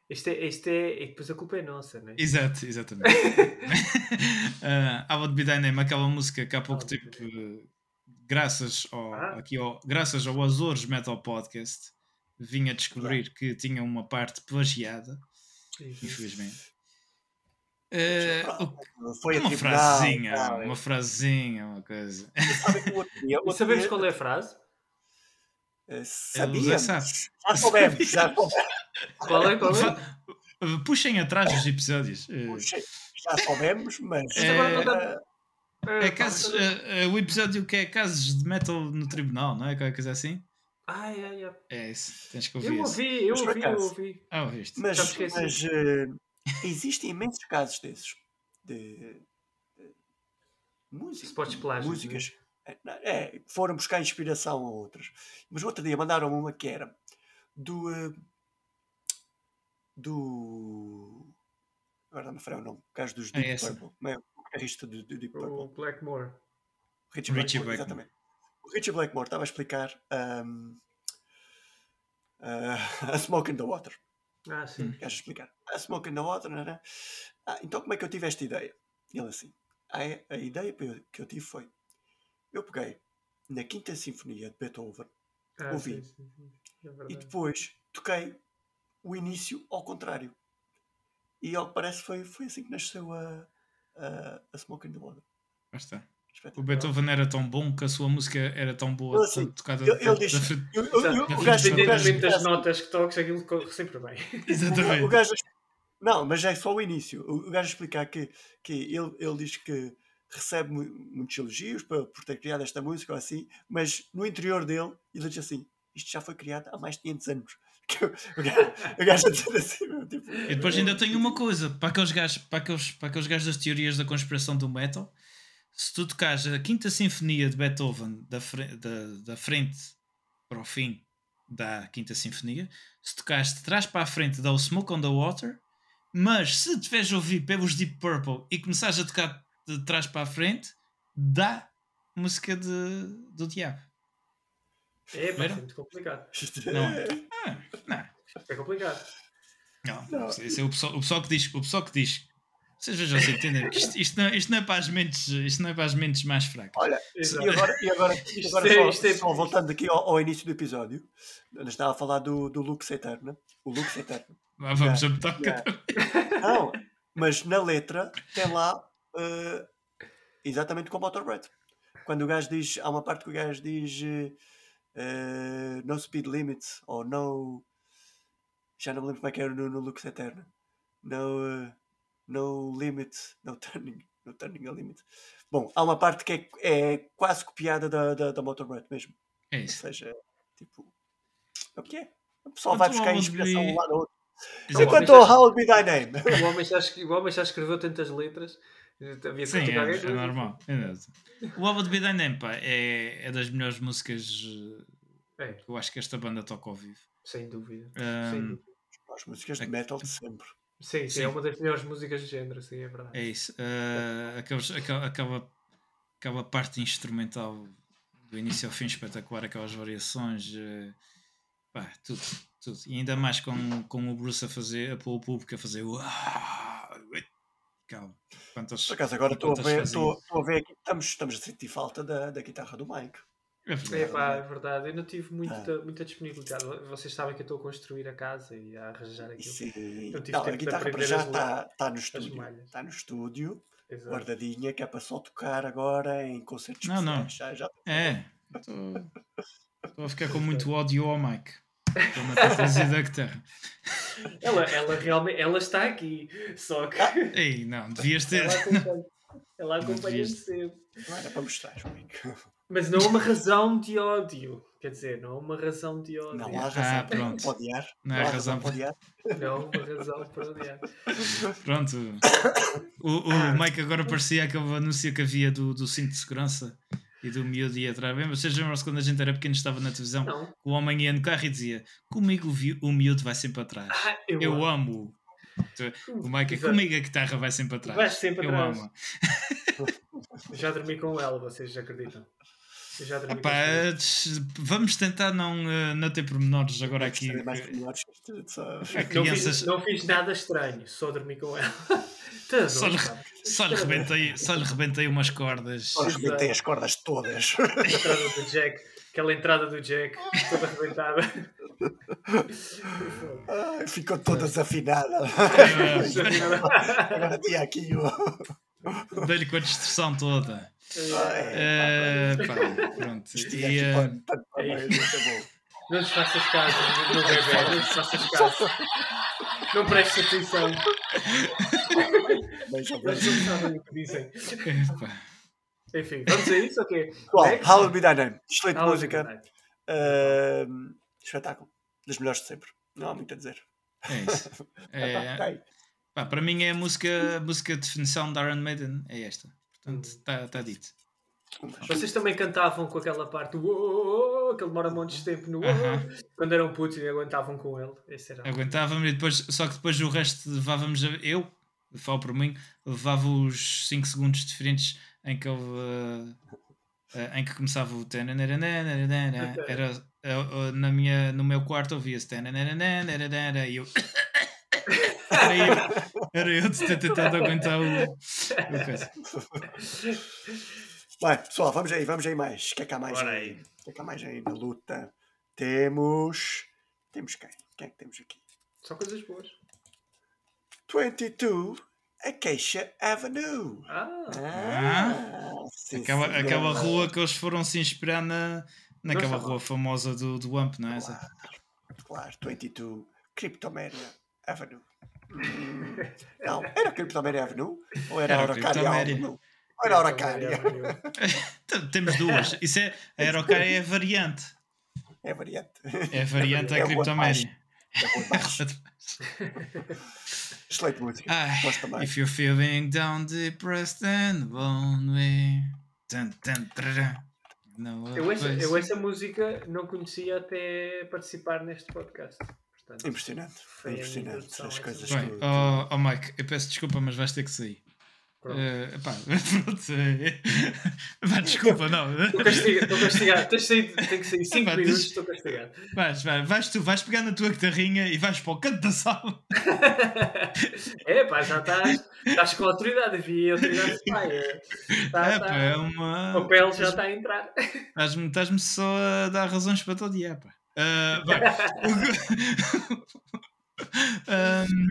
Este é, este é, e depois a culpa é nossa, não é? Exato, exatamente. uh, [LAUGHS] I Would Be Thy Name, aquela música que há pouco oh, tempo, graças ao, ah. aqui ao, graças ao Azores Metal Podcast, vim a descobrir que tinha uma parte plagiada, infelizmente. Uh, foi uma frasezinha, não, uma frasezinha, uma coisa. E [LAUGHS] sabemos qual é a frase? Uh, sabíamos. Já soubemos, já [LAUGHS] Qual é? Qual é? Puxem atrás os episódios. Puxem, já soubemos, mas. É, é casos, é, é, o episódio que é casos de metal no tribunal, não é? Qualquer coisa assim? Ah, é, é. É isso, tens que ouvir. Eu ouvi, eu ouvi, eu ouvi. Ah, ouviste. Mas, mas uh, existem imensos casos desses. De, de música, músicas. Né? É, foram buscar inspiração a outras. Mas outro dia mandaram uma que era do. Uh, do. Agora não me falei o nome. O caso dos Deep é Purple. É? O guitarrista do, do Deep Purple. O Blackmore. Richie Blackmore, Richie Blackmore. exatamente. O Richie Blackmore estava a explicar um, uh, [LAUGHS] a Smoke in the Water. Ah, sim. Queres explicar? A Smoke in the Water, não é? Ah, então como é que eu tive esta ideia? Ele assim, a, a ideia que eu tive foi, eu peguei na Quinta Sinfonia de Beethoven, ah, ouvi, sim, sim, sim. É e depois toquei o início ao contrário. E ao que parece foi, foi assim que nasceu a, a, a Smoke in the Water. Basta. O Beethoven era tão bom que a sua música era tão boa, assim, tocada ele, ele diz, o gajo independentemente das notas que toques, aquilo corre sempre bem. [LAUGHS] Exatamente. O, o gajo, não, mas é só o início. O, o gajo explicar que, que ele, ele diz que recebe muitos elogios por, por ter criado esta música ou assim, mas no interior dele, ele diz assim: isto já foi criado há mais de 500 anos. [LAUGHS] o gajo a dizer assim, tipo, e depois ainda tem uma coisa para aqueles gajos, para aqueles, para aqueles gajos das teorias da conspiração do metal se tu tocares a quinta sinfonia de Beethoven da, da, da frente para o fim da quinta sinfonia, se tocares de trás para a frente dá o Smoke on the Water, mas se tiveres a ouvir pelos Deep Purple e começares a tocar de trás para a frente, dá música de, do diabo. É, é muito complicado. Não é? Ah, não. É complicado. Não, não. Esse é o pessoal, o pessoal que diz, o pessoal que diz vocês vejam se entendem. Isto, [LAUGHS] isto, não, isto, não é para as mentes, isto não é para as mentes mais fracas. Olha, e agora, e agora, e agora é- só, é só, voltando aqui ao, ao, início do episódio, nós estava a falar do, do Lux Eterno. O Lux Eterno. Ah, vamos yeah, a tocar. Yeah. Não, mas na letra tem lá uh, exatamente como o Motorhead. Quando o gajo diz, há uma parte que o gajo diz uh, no speed limit ou no. Já não me lembro como é que era no, no Lux Eterno. No. Uh, no limit, no [LAUGHS] turning, no turning a limit. Bom, há uma parte que é, é quase copiada da, da, da mesmo. É isso. Ou seja, tipo, é o que é? O pessoal vai buscar inspiração um lá no outro. Enquanto o How Be Thy Name. [LAUGHS] O homem, já, o homem já escreveu tantas letras. Havia Sim, é, é normal. É o How Be Thy Name pá, é, é das melhores músicas é. que eu acho que esta banda toca ao vivo. Sem dúvida. Um, Sem dúvida. As músicas de metal de sempre. Sim, sim, é uma das melhores músicas de género, sim, é verdade. É isso. Uh, aqueles, aquela, aquela, aquela parte instrumental do início ao fim espetacular, aquelas variações, uh, pá, tudo, tudo. E ainda mais com, com o Bruce a fazer, a pôr o público a fazer Calma. Quantas, Por acaso agora estou a ver, estou, a ver aqui, estamos, estamos a sentir falta da, da guitarra do Mike. É verdade. É, pá, [LAUGHS] é verdade. Eu não tive muita, ah. muita disponibilidade. Vocês sabem que eu estou a construir a casa e a arranjar aquilo. Sim. Não, tive não, a guitarra para já está, está no estúdio. Está no estúdio, Exato. guardadinha, que é para só tocar agora em concertos Não, não. Já, já é. Estou a ficar com muito [LAUGHS] ódio ao Mike. Estou da guitarra. [LAUGHS] Ela, ela realmente ela está aqui. Só que. Ah. Ei, não, devias ter. Ela acompanha-te sempre. Não era para mostrar, Mike. Mas não há uma razão de ódio. Quer dizer, não há uma razão de ódio. Não há razão ah, pronto. para odiar. Não há razão para odiar. Não há uma razão para odiar. Pronto. O, o Mike agora parecia aquele anúncio que havia do, do cinto de segurança. e do miúdo ia atrás. Bem, vocês lembram-se quando a gente era pequeno estava na televisão, não. o homem ia no carro e dizia: Comigo o miúdo vai sempre atrás. Ah, eu, eu amo. O Mike, comigo a guitarra vai sempre atrás. Vai sempre eu atrás. amo. já dormi com ela, vocês acreditam? Já Epá, vamos tentar não, uh, não ter pormenores agora aqui. Mais pormenores, não, fiz, não fiz nada estranho, só dormi com ela. [LAUGHS] só, lhe, só, lhe rebentei, só lhe rebentei umas cordas. Só lhe rebentei as cordas todas. A entrada do Jack, aquela entrada do Jack, toda arrebentada. Ai, ficou toda desafinada. Agora tinha aqui o. Dei-lhe com a distorção toda. É, pá, pronto. E, uh... Não te faças caso, meu bebê, não te faças caso. Não prestes atenção. Eles não sabem o que dizem. Enfim, vamos a isso ou quê? Well, How Be Thy Name. Excelente How música. Uh, espetáculo. Das melhores de sempre. Não há muito a dizer. É isso. [LAUGHS] É, pá, para mim é a música, a música de definição da Iron Maiden. É esta. Portanto, está tá dito. Vocês também cantavam com aquela parte do que ele demora montes de tempo no uh -huh. quando eram putos e aguentavam com ele. Esse era Aguentávamos e depois, só que depois o resto levávamos a, eu, falo por mim, levava os 5 segundos diferentes em que ele uh, uh, em que começava o era uh, na minha, no meu quarto ouvia-se e eu [LAUGHS] era eu, era eu de ter tentado aguentar o, o coisa. Bem, pessoal, vamos aí, vamos aí mais. O que é que há mais Bora aí? O que é que há mais aí na luta? Temos. Temos quem? Quem é que temos aqui? Só coisas boas. 22 Acacia Avenue. Ah, ah sim, aquela, aquela rua que eles foram se inspirar na, naquela rua famosa do, do Wamp, não é? Claro, claro 22 Cryptomeria Avenue. [LAUGHS] Não, era Cryptomeria Avenue? Ou era, era Araucaria Avenue? Ou era Araucaria? [LAUGHS] Temos duas. Isso é, a Araucaria é a variante. É a variante. É a variante [LAUGHS] da é. Excelente música. Gosto também. If you're feeling down, depressed and lonely. Dun, dun, dun, eu, essa, eu essa música não conhecia até participar neste podcast. Portanto, impressionante. É impressionante as coisas Bem, que. Oh, oh Mike, eu peço desculpa, mas vais ter que sair. Pronto. Uh, pá, [LAUGHS] pronto. [LAUGHS] Vá, desculpa, não. Estou castigado, estou castigado. Tens saído, tenho que sair 5 minutos, estou castigado. Vais, vais, vais, tu, vais pegar na tua guitarrinha e vais para o canto da sala. [LAUGHS] é, pá, já estás, estás com a autoridade. Vi a autoridade de pai. Está, é, está, pá, é uma. O papel já está a entrar. Estás-me estás só a dar razões para todo dia, pá. Uh, bem, [LAUGHS] um,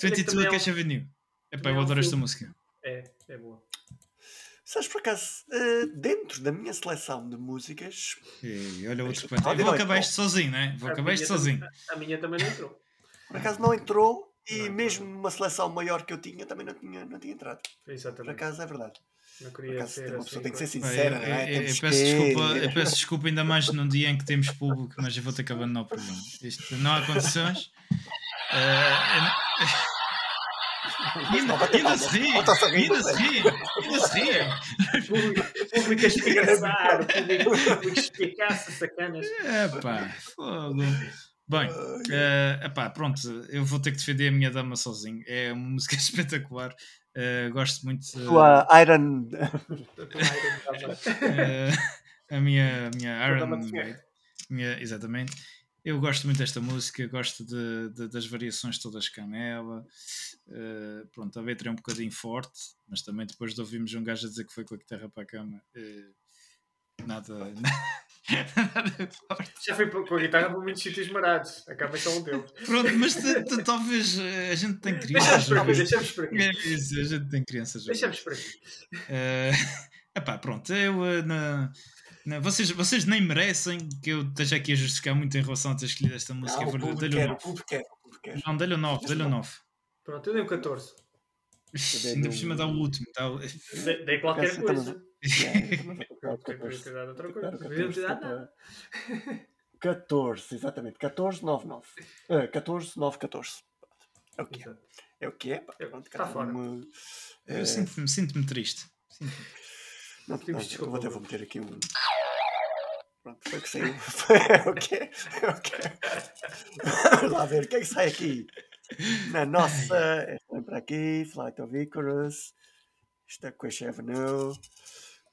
22 Cash Avenue. Epá, eu adoro esta música. É, é boa. Sabes, por acaso, uh, dentro da minha seleção de músicas. E olha outro ponto. Vou acabar isto sozinho, não é? Vou acabar isto sozinho. A minha também não entrou. Por acaso não entrou e não mesmo numa seleção maior que eu tinha também não tinha, não tinha entrado. Exatamente. Por acaso é verdade. Não queria acaso, ser uma pessoa assim, tem que ser sincera, eu, é? eu, eu, peço desculpa, eu peço desculpa ainda mais num dia em que temos público, mas eu vou ter que abandonar o programa. Isto não há condições. Uh, [LAUGHS] Ainda se ri, ainda se ri, ainda se ri. O público a espicaçar, o público espicaça, sacanas. É pá, fogo. Bem, uh, epá, pronto, eu vou ter que defender a minha dama sozinho. É uma música [LAUGHS] espetacular. Uh, gosto muito. Uh, Tua Iron. uh, a minha, minha Iron. Minha, exatamente. Eu gosto muito desta música, gosto de, de, das variações todas que há nela. Uh, pronto, a letra é um bocadinho forte, mas também depois de ouvirmos um gajo a dizer que foi com a guitarra para a cama, uh, nada. [LAUGHS] Já foi com a guitarra para muitos sítios marados, acaba só um deles. Pronto, mas talvez eh, a gente tem crianças. Deixamos por aqui. É isso, a gente tem crianças. Deixamos por aqui. Uh, epá, pronto, eu na não, vocês, vocês nem merecem que eu esteja aqui a justificar muito em relação a ter escolhido esta música. Não, o dei-lhe o 9. Não, dei-lhe o 9, dei-lhe o 9. Pronto, eu dei o 14. Ainda por cima dá o último. Dá o... Dei qualquer coisa. Deviam ter dado outra coisa. Ter dado nada. 14, exatamente. 14, 9, 9. Uh, 14, 9, 14. É o que é. É o que é. Pronto, Está fora. Eu sinto-me sinto triste. Sinto Não, não, desculpa. Vou, vou meter aqui um. Pronto, foi que saiu. ok. Ok. Vamos lá ver o que é que sai aqui. Na nossa. Esta para aqui, Flight of Icarus. Esta é Quest Avenue.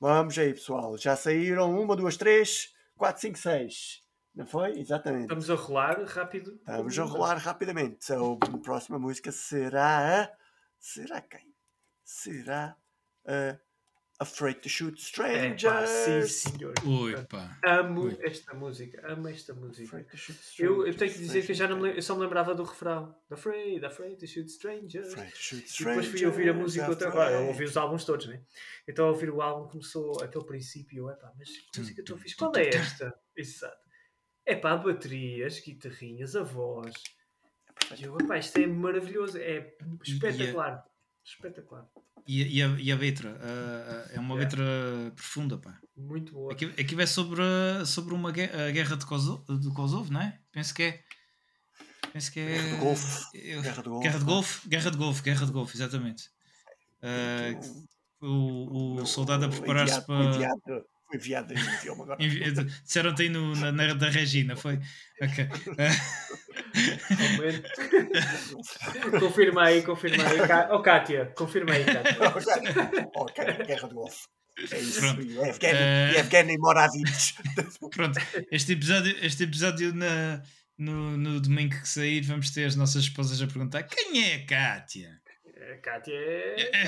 Vamos aí, pessoal. Já saíram uma, duas, três, quatro, cinco, seis. Não foi? Exatamente. Estamos a rolar rápido. Estamos a rolar rapidamente. So, a próxima música será. Será quem? Será a Afraid to Shoot Strangers. É, sim, senhor. Ui, pá. Amo Ui. esta música. Amo esta música. Eu, eu, tenho que dizer que eu já não me, eu só me lembrava do refrão. Afraid, Afraid to Shoot Strangers. Afraid to shoot strangers e depois fui ouvir a música outra vez. Eu ouvi os álbuns todos, né? Então a ouvir o álbum começou aquele princípio. Epá, mas que música tu fiz? Qual é esta? Exato. É pá, a bateria, as guitarrinhas, a voz. E eu, epá, isto é maravilhoso. É espetacular. Espetacular. E, e, a, e a letra? Uh, é uma yeah. letra profunda, pá. Muito boa. Aqui, aqui vai sobre, sobre uma guerra, a guerra de Kosovo, de Kosovo, não é? Penso que é. Penso que é. Guerra de Golfo. Guerra de Golfo. Guerra de Golfo, Guerra de Golfo, Guerra de Golfo exatamente. Uh, o, o soldado a preparar-se para enviado em idioma agora. Disseram-te aí no, na, na, da Regina, foi? Ok. [LAUGHS] confirma aí, confirma aí. Oh, Kátia, confirma aí, Kátia. [LAUGHS] ok, Guerra do Golfo. É isso. Pronto. Evgeny, uh... Moravich. Pronto, este episódio, este episódio na, no, no domingo que sair, vamos ter as nossas esposas a perguntar: quem é a Kátia? A Kátia é. é,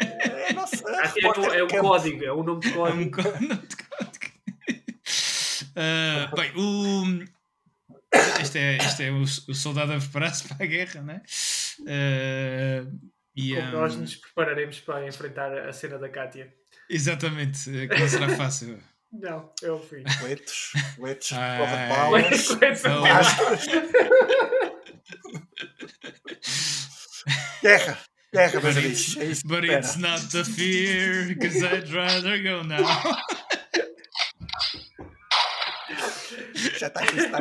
é, é, nossa, é, é, o código, é o nome de código. É um nome de código. Uh, [LAUGHS] bem, o. [LAUGHS] Este é, este é o, o soldado a preparar-se para a guerra, né? Uh, e, Como um... nós nos prepararemos para enfrentar a cena da Kátia. Exatamente, que não será fácil. [LAUGHS] Não, é o fim. Coletos, coletos, ah, balas, Guerra. Guerra, but it's, é but it's not the fear, because I'd rather go now. [LAUGHS] Já está aqui, está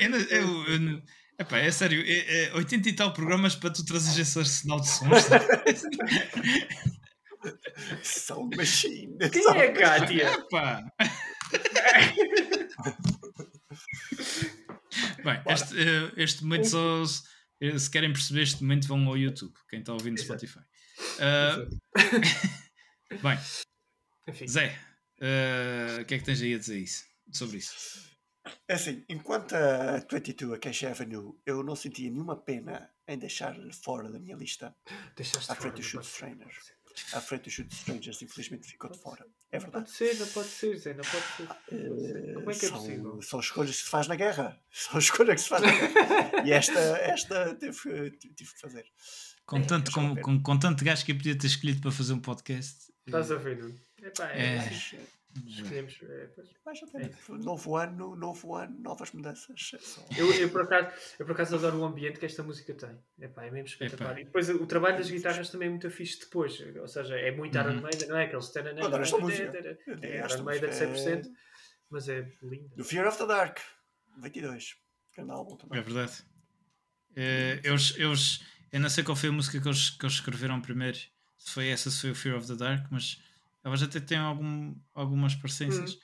eu, eu, eu, epá, é sério, é, é 80 e tal programas para tu trazer esse arsenal de sons. [LAUGHS] Sound machine. Quem Sound é a Kátia? Epá. [LAUGHS] Bem, este, eh, este momento só eh, se querem perceber este momento, vão ao YouTube. Quem está ouvindo no Spotify. Uh, bem, Enfim. Zé, uh, o que é que tens aí a dizer isso, sobre isso? É assim, enquanto a 22, a Cash Avenue, eu não sentia nenhuma pena em deixar fora da minha lista Deixaste a Frente Shoot Trainers à frente dos Shoot Strangers, infelizmente ficou de fora. É verdade. Não pode ser, não pode ser, Zé, não pode ser. Uh, Como é que é são, possível? São escolhas que se faz na guerra. [LAUGHS] São escolhas que se faz na guerra. e esta, esta tive, tive que fazer. Com, é, tanto, com, com, com, tanto gajo que eu podia ter escolhido para fazer um podcast. Estás a ver, não? Epá, é, é. Assim. Escolhemos. É, é. Novo ano, novo ano, novas mudanças. É eu, eu, por acaso, eu por acaso adoro o ambiente que esta música tem. Epá, é mesmo espetacular. Epá. E depois o trabalho das guitarras também é muito fixe depois. Ou seja, é muito Iron uhum. Maiden, não é? Aquele stand up. É Iron Maiden 100%, mas é lindo. Do Fear of the Dark, 22. Grande álbum também. É verdade. É, eles, eles, eu não sei qual foi a música que eles, que eles escreveram primeiro. Se foi essa, se foi o Fear of the Dark, mas elas até têm algum, algumas parecências. Hum.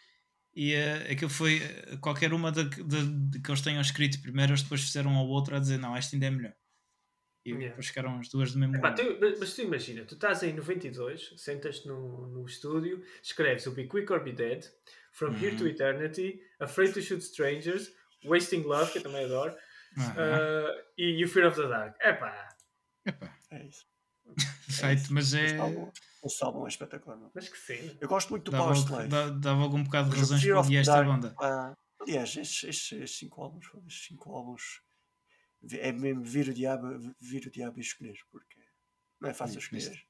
E uh, aquilo foi uh, qualquer uma de, de, de, que eles tenham escrito primeiro, eles depois fizeram a outra a dizer não, esta ainda é melhor. E yeah. depois ficaram as duas do mesmo Epá, tu, mas tu imagina, tu estás em 92, sentas-te no, no estúdio, escreves o Be Quick or Be Dead, From Here to uhum. Eternity, Afraid to Shoot Strangers, Wasting Love, que eu também adoro, uh, e You Fear of the Dark. Epá! Epá. É isso. Feito, é mas é. Esse álbum é espetacular. Não? Mas que sim. Eu gosto muito do dava, Power Slave. Dava, dava algum bocado de razões para odiar esta banda. Uh, aliás, estes, estes, estes, cinco álbuns, estes cinco álbuns é mesmo vir o diabo, vir o diabo e escolher, porque não é fácil escolher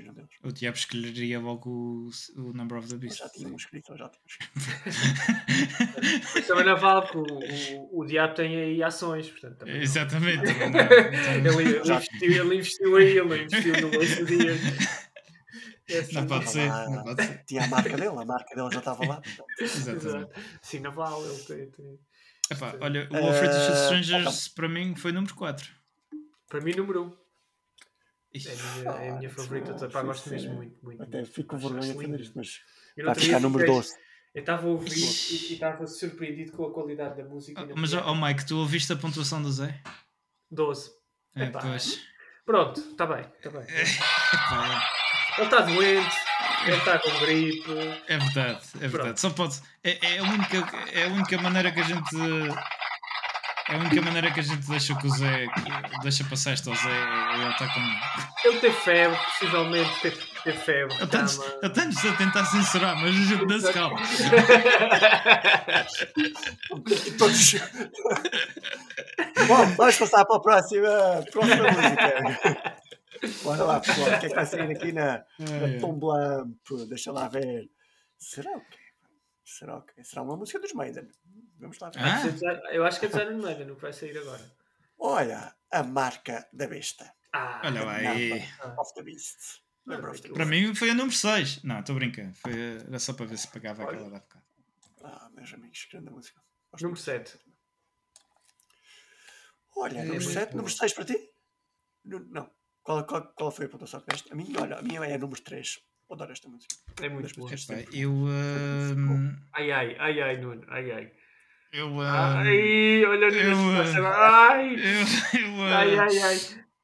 um deles. O diabo escolheria logo o, o Number of the Beast. Já tínhamos [LAUGHS] escrito, já tínhamos escrito. também não vale que o, o, o diabo tem aí ações, portanto. Exatamente. Não, não, [LAUGHS] ele, ele, investiu, ele investiu aí, ele investiu no Waste Dias. Assim, não, pode ser, lá, não pode ser. Tinha a marca dele, a marca dele já estava lá. Exatamente. Sim, não vale. Ele tem, tem... Epá, olha, o uh, Alfred uh, Strangers para mim foi número 4. Para mim, número 1. É a minha, é a minha favorita, ah, pá, gosto mesmo muito, muito. Até muito. fico com vergonha de fazer isto, mas vai ficar número 12. Eu estava a ouvir e estava surpreendido com a qualidade da música. Mas, ó oh, Mike, tu ouviste a pontuação do Zé? 12. É, pois. Pronto, está bem, está bem. [LAUGHS] Ele está doente, ele está com gripe. É verdade, é verdade. Pronto. Só pode. É, é, a única, é a única maneira que a gente é a única maneira que a gente deixa que o Zé deixa passar isto ao Zé é ele está com. Ele tem febre, possivelmente teve, teve febre. Ele está-nos a tentar censurar, mas a gente não se calma. Bom, vamos passar para a próxima, próxima música. Bora lá, pessoal. O que é que vai sair aqui na, na Tom Blamp? Deixa lá ver. Será o quê? Será o quê? Será uma música dos Maiden? Vamos lá ver. Ah. Eu acho que é Design Maiden o que vai sair agora. Olha, a marca da besta. Ah, Olha lá aí. Of the Beast. Para mim foi a número 6. Não, estou brincando. Foi, era só para ver se pagava Olha. aquela da bocado. Ah, meus amigos, grande música. Gosto número 7. Olha, é, número 7, número 6 para ti? Não. Qual, qual, qual foi a pontuação que deste? A minha, olha, a minha é a número 3. Adoro esta música. É muito boa. Eu. Uh... Ai ai, ai ai, Nuno, ai ai. Eu. Uh, ai, olha eu, uh, ai, eu, eu, uh, ai, ai, ai.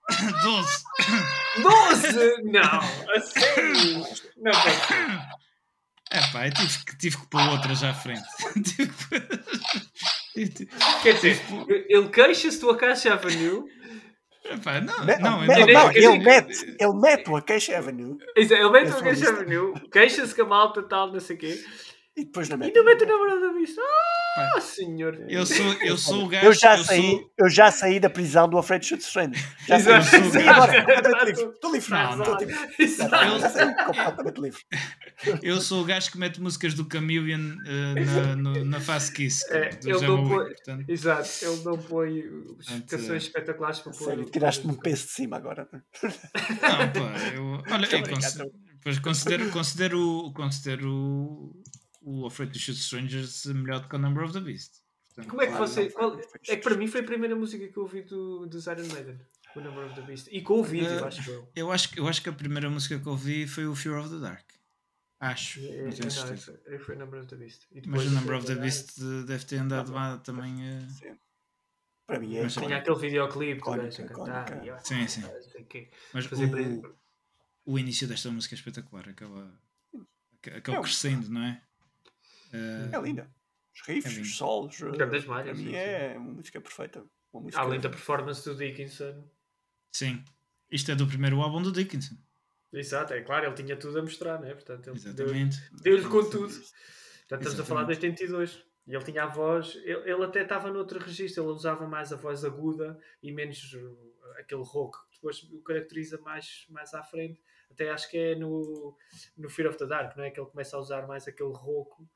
[COUGHS] 12. 12? Não, assim. Não pode ser. É pá, eu tive que, tive que pôr outra já à frente. [LAUGHS] Quer dizer, ele queixa-se do Acacia Avenue. Epá, não, não, não, não, não ele, mete, ele mete o Acacia Avenue. Ele mete o Acacia Avenue, queixa-se que a malta tal, não sei o quê. E depois não mete. E não mete o namorado da vista. Ah, senhor. Eu sou, eu sou o gajo. Eu já, eu saí, sou... eu já saí da prisão do Shoot Strand. Já saí. Completamente livre. Estou livre. Eu, já saí completamente livre. Eu sou o gajo que mete músicas do Chameleon uh, na, no, na Fast Kiss. É, ele não põe, portanto. Exato, ele não põe canções espetaculares para pôr. Tiraste-me um peso de cima agora. Não, pá, eu. Olha, eu considero, considero, considero, considero o Afraid to Shoot Strangers melhor do que o Number of the Beast. Portanto, Como é que claro, você. Qual, é que para mim foi a primeira música que eu ouvi do, do Iron Maiden, o Number of the Beast. E com o vídeo, uh, acho eu. Eu acho, eu acho que a primeira música que eu ouvi foi o Fear of the Dark. Acho. É, não tenho certeza. Não, foi o Number of the Beast. Mas o Number of the Beast deve ter andado lá também. Uh... Sim. Para mim é. Mas, tinha aquele videoclipe que deixa cantar. Sim, sim. Mas o, o início desta música é espetacular. Aquela, aquele crescendo, não é? Uh, é linda. Os riffs, é os solos. Grandes malhas. Para mim sim, é sim. uma música perfeita. Uma música... Além da performance do Dickinson. Sim. Isto é do primeiro álbum do Dickinson. Exato, é claro, ele tinha tudo a mostrar, né? Portanto, ele Exatamente. Deu-lhe deu com tudo. Portanto, estamos Exatamente. a falar de 82. E ele tinha a voz, ele, ele até estava noutro registro, ele usava mais a voz aguda e menos aquele rock que depois o caracteriza mais, mais à frente. Até acho que é no, no Fear of the Dark, não é? Que ele começa a usar mais aquele rouco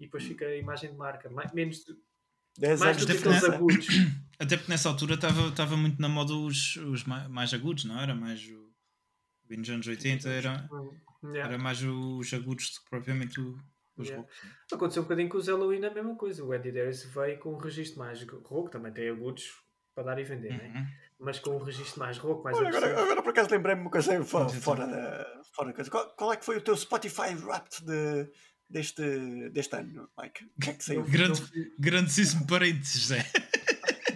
e depois fica a imagem de marca. Mais, menos de, mais do que aqueles agudos. [CLEARS THROAT] Até porque nessa altura estava muito na moda os, os mais agudos, não era? Mais o. Nos anos 80 era, yeah. era mais os agudos do que propriamente o, os yeah. Aconteceu um bocadinho com os Halloween a mesma coisa. O Eddie Darius veio com um registro mais rouco, também tem agudos para dar e vender, uhum. né? mas com um registro mais rouco, mais Olha, agora, agora, por acaso lembrei-me uma coisa fora, fora da fora coisa. Qual, qual, é que foi o teu Spotify Wrapped de, deste, deste ano, Mike? O que é que saiu? Grande, grandíssimo parênteses, Zé.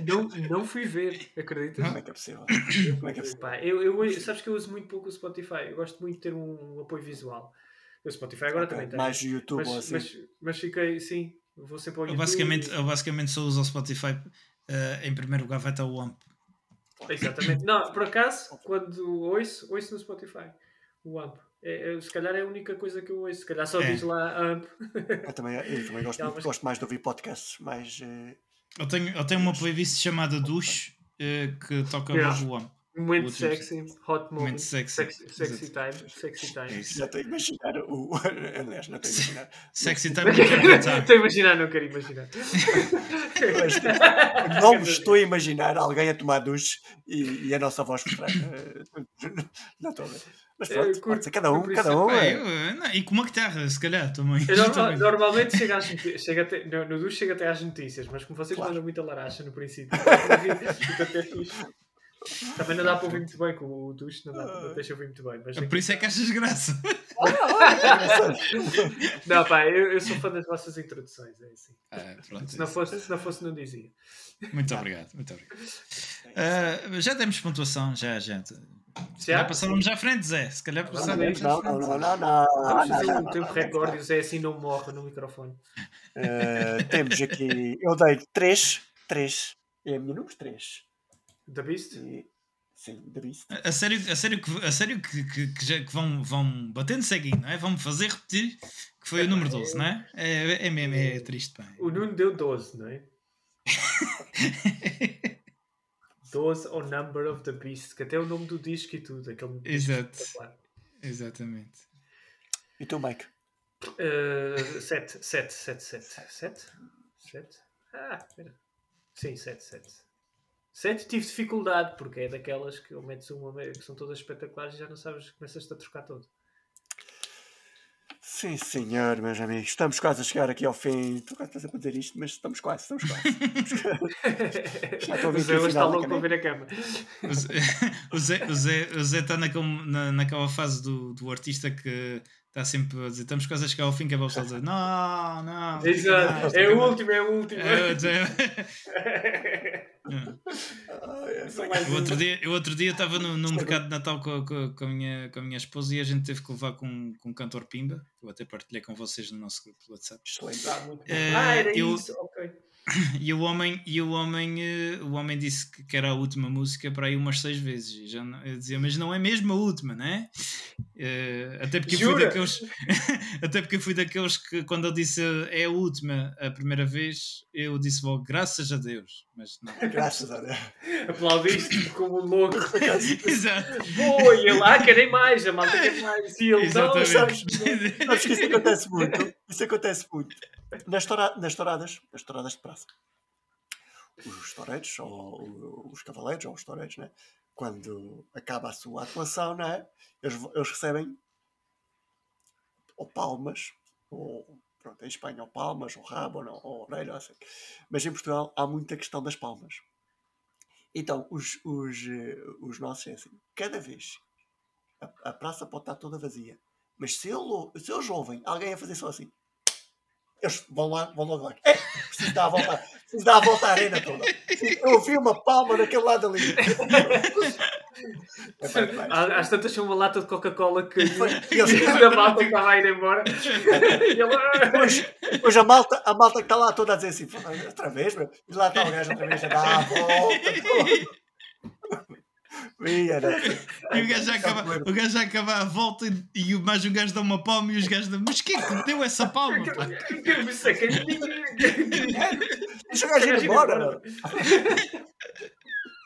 Não, não fui ver, acreditas? Como é que é possível? Como é que é possível? Pá, eu, eu, sabes que eu uso muito pouco o Spotify. Eu gosto muito de ter um, um apoio visual. O Spotify agora okay, também tem. Mais YouTube mas, ou assim. Mas, mas fiquei, sim, vou sempre ao YouTube. Eu basicamente, eu basicamente só uso o Spotify. Uh, em primeiro lugar vai estar o AMP. Exatamente. Não, por acaso, quando ouço, ouço no Spotify. O AMP. É, é, se calhar é a única coisa que eu ouço. Se calhar só é. diz lá AMP. Eu também, eu também [LAUGHS] gosto, muito, gosto mais de ouvir podcasts mais. Uh... Eu, tenho, eu tenho uma playlist chamada Dush uh, que toca yeah. o AMP. Muito sexy, hot moment. Muito sexy. Sexy, sexy time. Sexy time. Já estou a imaginar o. [LAUGHS] Aliás, não estou a imaginar. Sexy [LAUGHS] time não. Estou a imaginar, não quero imaginar. não me estou a imaginar alguém a tomar duche e, e a nossa voz por trás. [LAUGHS] Não estou a ver. Mas pronto, curto, cada um, cada um. É. Eu, não, e com uma guitarra, se calhar também. Eu, normalmente chega, às, chega até, no, no duche chega até às notícias, mas como vocês claro. mandam muita laracha no princípio, então é fixe. Também não dá para ouvir muito bem, com o duche não, dá, não deixa ouvir muito bem. Mas Por isso é que achas graça. não, pá, eu, eu, sou fã das vossas introduções, é assim. Ah, pronto, se, não fosse, se não fosse, não dizia. Muito obrigado, muito obrigado. Uh, já temos pontuação, já, gente. Se calhar passávamos à frente, Zé. Se calhar passávamos não, não, não, não, não. Vamos fazer um tempo recorde e o Zé assim não morre no microfone. Uh, temos aqui, eu dei 3, 3. É a minha número 3. The Beast? E, sim, The Beast. A, a sério, a sério, que, a sério que, que, que, já, que vão, vão batendo seguindo, não é? Vão fazer repetir que foi é, o número 12, não é? É, é mesmo, é triste. Pá. O Nuno deu 12, não é? [LAUGHS] 12 o Number of the Beast, que até é o nome do disco e tudo. Aquele Exato. Exatamente. E tu, Mike? 7, 7, 7, 7. 7? 7? Ah, espera. Sim, 7, 7. 7 tive dificuldade, porque é daquelas que metes uma que são todas espetaculares e já não sabes, começas-te a trocar todo. Sim, senhor, meus amigos. Estamos quase a chegar aqui ao fim. Estou quase a dizer isto, mas estamos quase, estamos quase. [LAUGHS] Já estou a ver o está louco a ver a cama. O Zé, o Zé, o Zé está naquele, na, naquela fase do, do artista que está sempre a dizer, estamos quase a chegar ao fim, que é a pessoa dizer, não, não. Exato, é o último, é o último. É, é. [LAUGHS] o outro dia, eu outro dia estava no, no mercado de Natal com, com, com, a minha, com a minha esposa e a gente teve que levar com, com um cantor Pimba, eu até partilhei com vocês no nosso grupo do WhatsApp. Uh, ah, era eu, isso, ok. [COUGHS] E o homem, e o homem, uh, o homem disse que, era a última música para aí umas seis vezes. Já eu dizia, mas não é mesmo a última, né? Até porque fui daqueles, [LAUGHS] até porque fui daqueles que quando ele disse é a última a primeira vez, eu disse logo graças a Deus. Mas não. [LAUGHS] Graças a Deus. Aplaudiste como louco. Exato. Boa, e ele, ah, querem mais, a malta quer mais. E ele, não, sabes, [LAUGHS] sabes que isso acontece muito. Isso acontece muito nas, toura, nas touradas, nas touradas de praça, os toureiros, ou os cavaleiros, ou os toureiros, né? quando acaba a sua atuação, né? eles, eles recebem ou palmas, ou pronto, em Espanha, ou palmas, ou rabo, ou, ou orelha, assim. mas em Portugal há muita questão das palmas. Então, os, os, os nossos é assim, cada vez a, a praça pode estar toda vazia, mas se, ele, se eles ouvem alguém a fazer só assim, eles vão lá, vão logo lá. É, preciso dar a volta, preciso dar a volta à arena toda. Eu ouvi uma palma naquele lado ali. É Às tantas tinha uma lata de Coca-Cola que [LAUGHS] a malta que estava a ir embora. Depois, depois a, malta, a malta que está lá toda a dizer assim, outra vez, meu. e lá está o gajo outra vez a dar a volta. [LAUGHS] [LAUGHS] E o gajo, já acaba, o gajo já acaba a volta e, e mais um gajo dá uma palma e os gajos dão. Mas quem é que deu essa palma? Isso é que [LAUGHS] Deixa o gajo ir embora. [LAUGHS]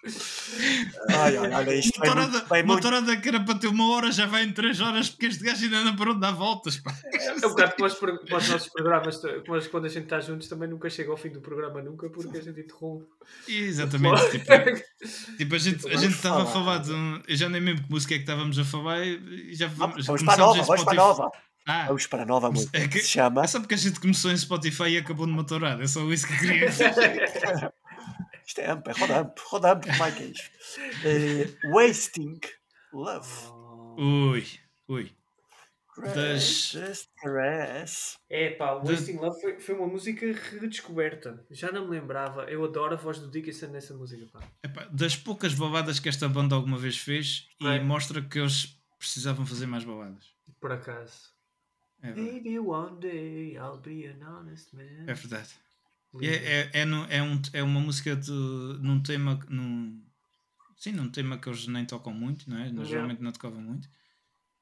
[LAUGHS] Ai, ai, olha, isto motorada, vai muito, motorada que era para ter uma hora já vai em 3 horas porque este gajo ainda não parou de dar voltas. Pá. É um bocado como os, como os nossos programas, mas quando a gente está juntos também nunca chega ao fim do programa, nunca, porque a gente interrompe. Exatamente. tipo, [LAUGHS] tipo, a gente a gente estava a falar de um, Eu já nem lembro que música é que estávamos a falar e já vamos, vamos para a nova, vamos para a nova. Ah, vamos para a nova música. É que, se chama. É só porque a gente começou em Spotify e acabou numa tourada. É só isso que queria dizer. [LAUGHS] Isto é amp, é rodamp, rodamp, como é que é isto? Uh, wasting Love. Ui, ui. Das... É pá, Wasting Love foi, foi, uma música redescoberta. Já não me lembrava. Eu adoro a voz do Dickinson nessa música. Pá. Epá, das poucas babadas que esta banda alguma vez fez é. e mostra que eles precisavam fazer mais babadas. Por acaso. É Maybe one day I'll be an honest man. É verdade. É, é, é, no, é, um, é uma música de, num tema. Num, sim, num tema que eles nem tocam muito, não é? Yeah. Geralmente não tocavam muito.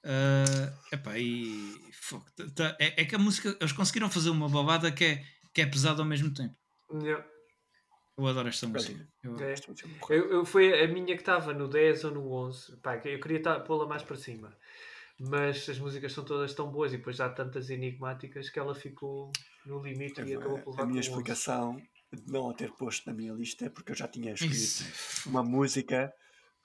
Uh, epá, e, tá, tá, é, é, que a música. Eles conseguiram fazer uma babada que é, que é pesada ao mesmo tempo. Yeah. Eu adoro esta música. Eu, é. eu, eu, foi a minha que estava no 10 ou no 11. Pá, eu queria pô-la mais para cima mas as músicas são todas tão boas e depois há tantas enigmáticas que ela ficou no limite e acabou por levar A minha explicação de não a ter posto na minha lista é porque eu já tinha escrito Isso. uma música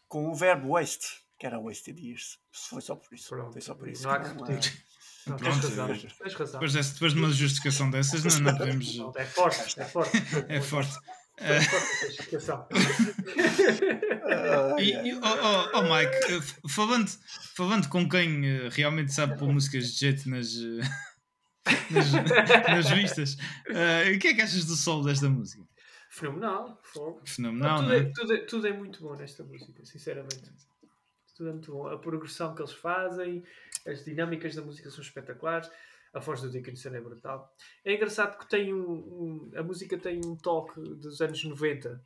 com o verbo waste, que era wasted years. Foi só por isso. Pronto. Foi só por isso. Não há que repetir. Não, tens razão, tens razão. Depois, depois de uma justificação dessas, não, não [LAUGHS] podemos. É forte, é forte. [LAUGHS] é forte. [LAUGHS] e, e, oh, oh, oh, Mike, eh, falando, falando com quem eh, realmente sabe pôr músicas de jeito nas, eh, [LAUGHS] nas, nas vistas, uh, o que é que achas do solo desta música? Fenomenal. Fenomenal, tudo, é, tudo, é, tudo é muito bom nesta música, sinceramente. Tudo é muito bom. A progressão que eles fazem, as dinâmicas da música são espetaculares a voz do Dickinson é brutal. É engraçado que tem um, um, a música tem um toque dos anos 90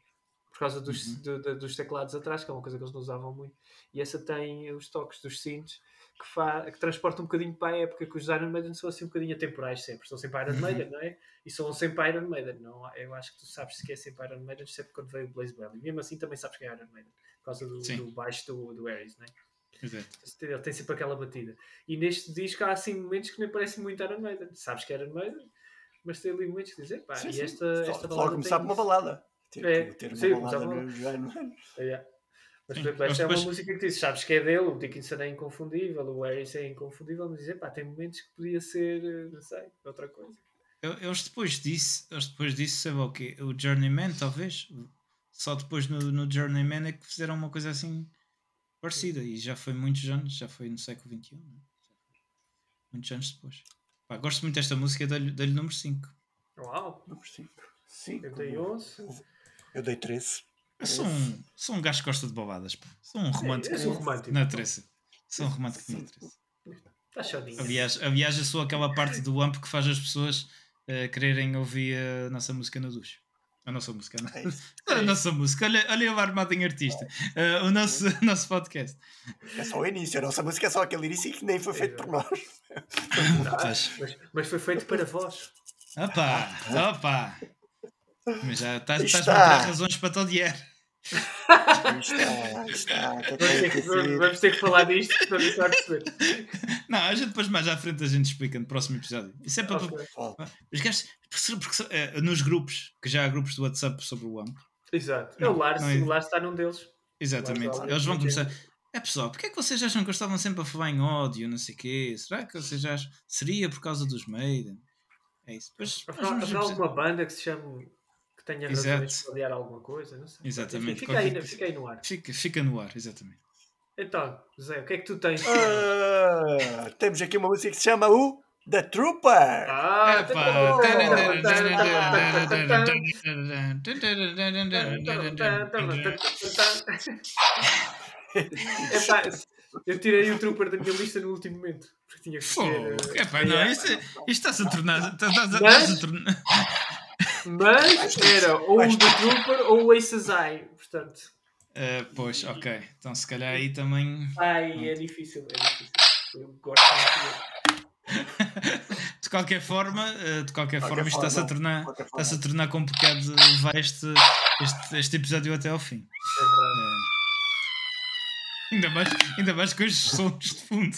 por causa dos, uhum. dos teclados atrás, que é uma coisa que eles não usavam muito. E essa tem os toques dos synths que, fa, que transporta um bocadinho para a época que os Iron Maiden são assim um bocadinho atemporais sempre. São sempre Iron uhum. Maiden, não é? E são sempre Iron Maiden. Não, eu acho que tu sabes se que é sempre Iron Maiden sempre quando veio o Blaze Bailey. Mesmo assim também sabes que é Iron Maiden. Por causa do, do baixo do, do Ares, não é? Exato. Ele tem sempre aquela batida. E neste disco há assim momentos que nem parecem muito Iron Maiden. Sabes que é Iron Maiden, mas tem ali momentos que dizem, pá, sim, e esta, sim. esta balada. começar com uma balada. Ter, é, ter uma sim, balada no Iron Maiden. [LAUGHS] É. Mas, por exemplo, esta é uma música que dizes, sabes que é dele, o Dickinson é inconfundível, o Harris é inconfundível, mas dizer, pá, tem momentos que podia ser, não sei, outra coisa. Eles depois disso, eles depois disso, sabe o quê? O Journeyman, talvez. Só depois no, no Journeyman é que fizeram uma coisa assim parecida e já foi muitos anos, já foi no século XXI, né? muitos anos depois. Pá, gosto muito desta música, dei-lhe dei número 5. Uau! Número 5. 5. Eu dei 11. Eu dei 13. Eu sou um, sou um gajo que gosta de bobadas. Pá. Sou um romântico. É, eu sou romântico. Na Teresa. Sou um romântico na Teresa. Está chodinho. Aliás, aliás, eu sou aquela parte do AMP que faz as pessoas uh, quererem ouvir a nossa música no duche. A nossa música, não? É a [LAUGHS] nossa música. Olha, olha o armado em artista. Uh, o nosso, [LAUGHS] nosso podcast. É só o início. A nossa música é só aquele início que nem foi feito por nós. [LAUGHS] mas, mas, foi feito para vós. Opa! Opa! Mas já estás, estás a razões para todo odiar. Está, está, vamos, ter que, vamos ter que falar disto para se vai perceber. Não, a gente depois mais à frente a gente explica no próximo episódio. Isso é para. Okay. Os gajos, porque, porque, é, nos grupos, que já há grupos do WhatsApp sobre o AMP. Exato. Não, o, Lars, é... o Lars está num deles. Exatamente. Eles vão começar. É pessoal, porque é que vocês acham que eu estava sempre a falar em ódio, não sei o quê? Será que vocês acham. Seria por causa dos Maiden? É isso. Depois, Haverá alguma banda que se chame tenha razões para odiar alguma coisa, não sei. Exatamente. Fica, aí, fica aí no ar. Fica, fica no ar, exatamente. Então, Zé, o que é que tu tens? Uh, temos aqui uma música que se chama o The Trooper. Ah, Epá, eu tirei o Trooper da minha lista no último momento. Porque tinha que ser. Oh, epá, não, isto, isto está-se a tornar. Está-se a tornar. Mas era ou o The Trooper ou o Aces Eye, portanto. Uh, pois, ok. Então se calhar aí também. Ai, é difícil, é difícil. Eu gosto muito [LAUGHS] de qualquer forma, eh, de qualquer, qualquer forma, isto está-se a tornar, está-se a tornar complicado levar este, este, este episódio até ao fim. É verdade. É. [LAUGHS] Ainda mais, ainda mais com os sons de fundo.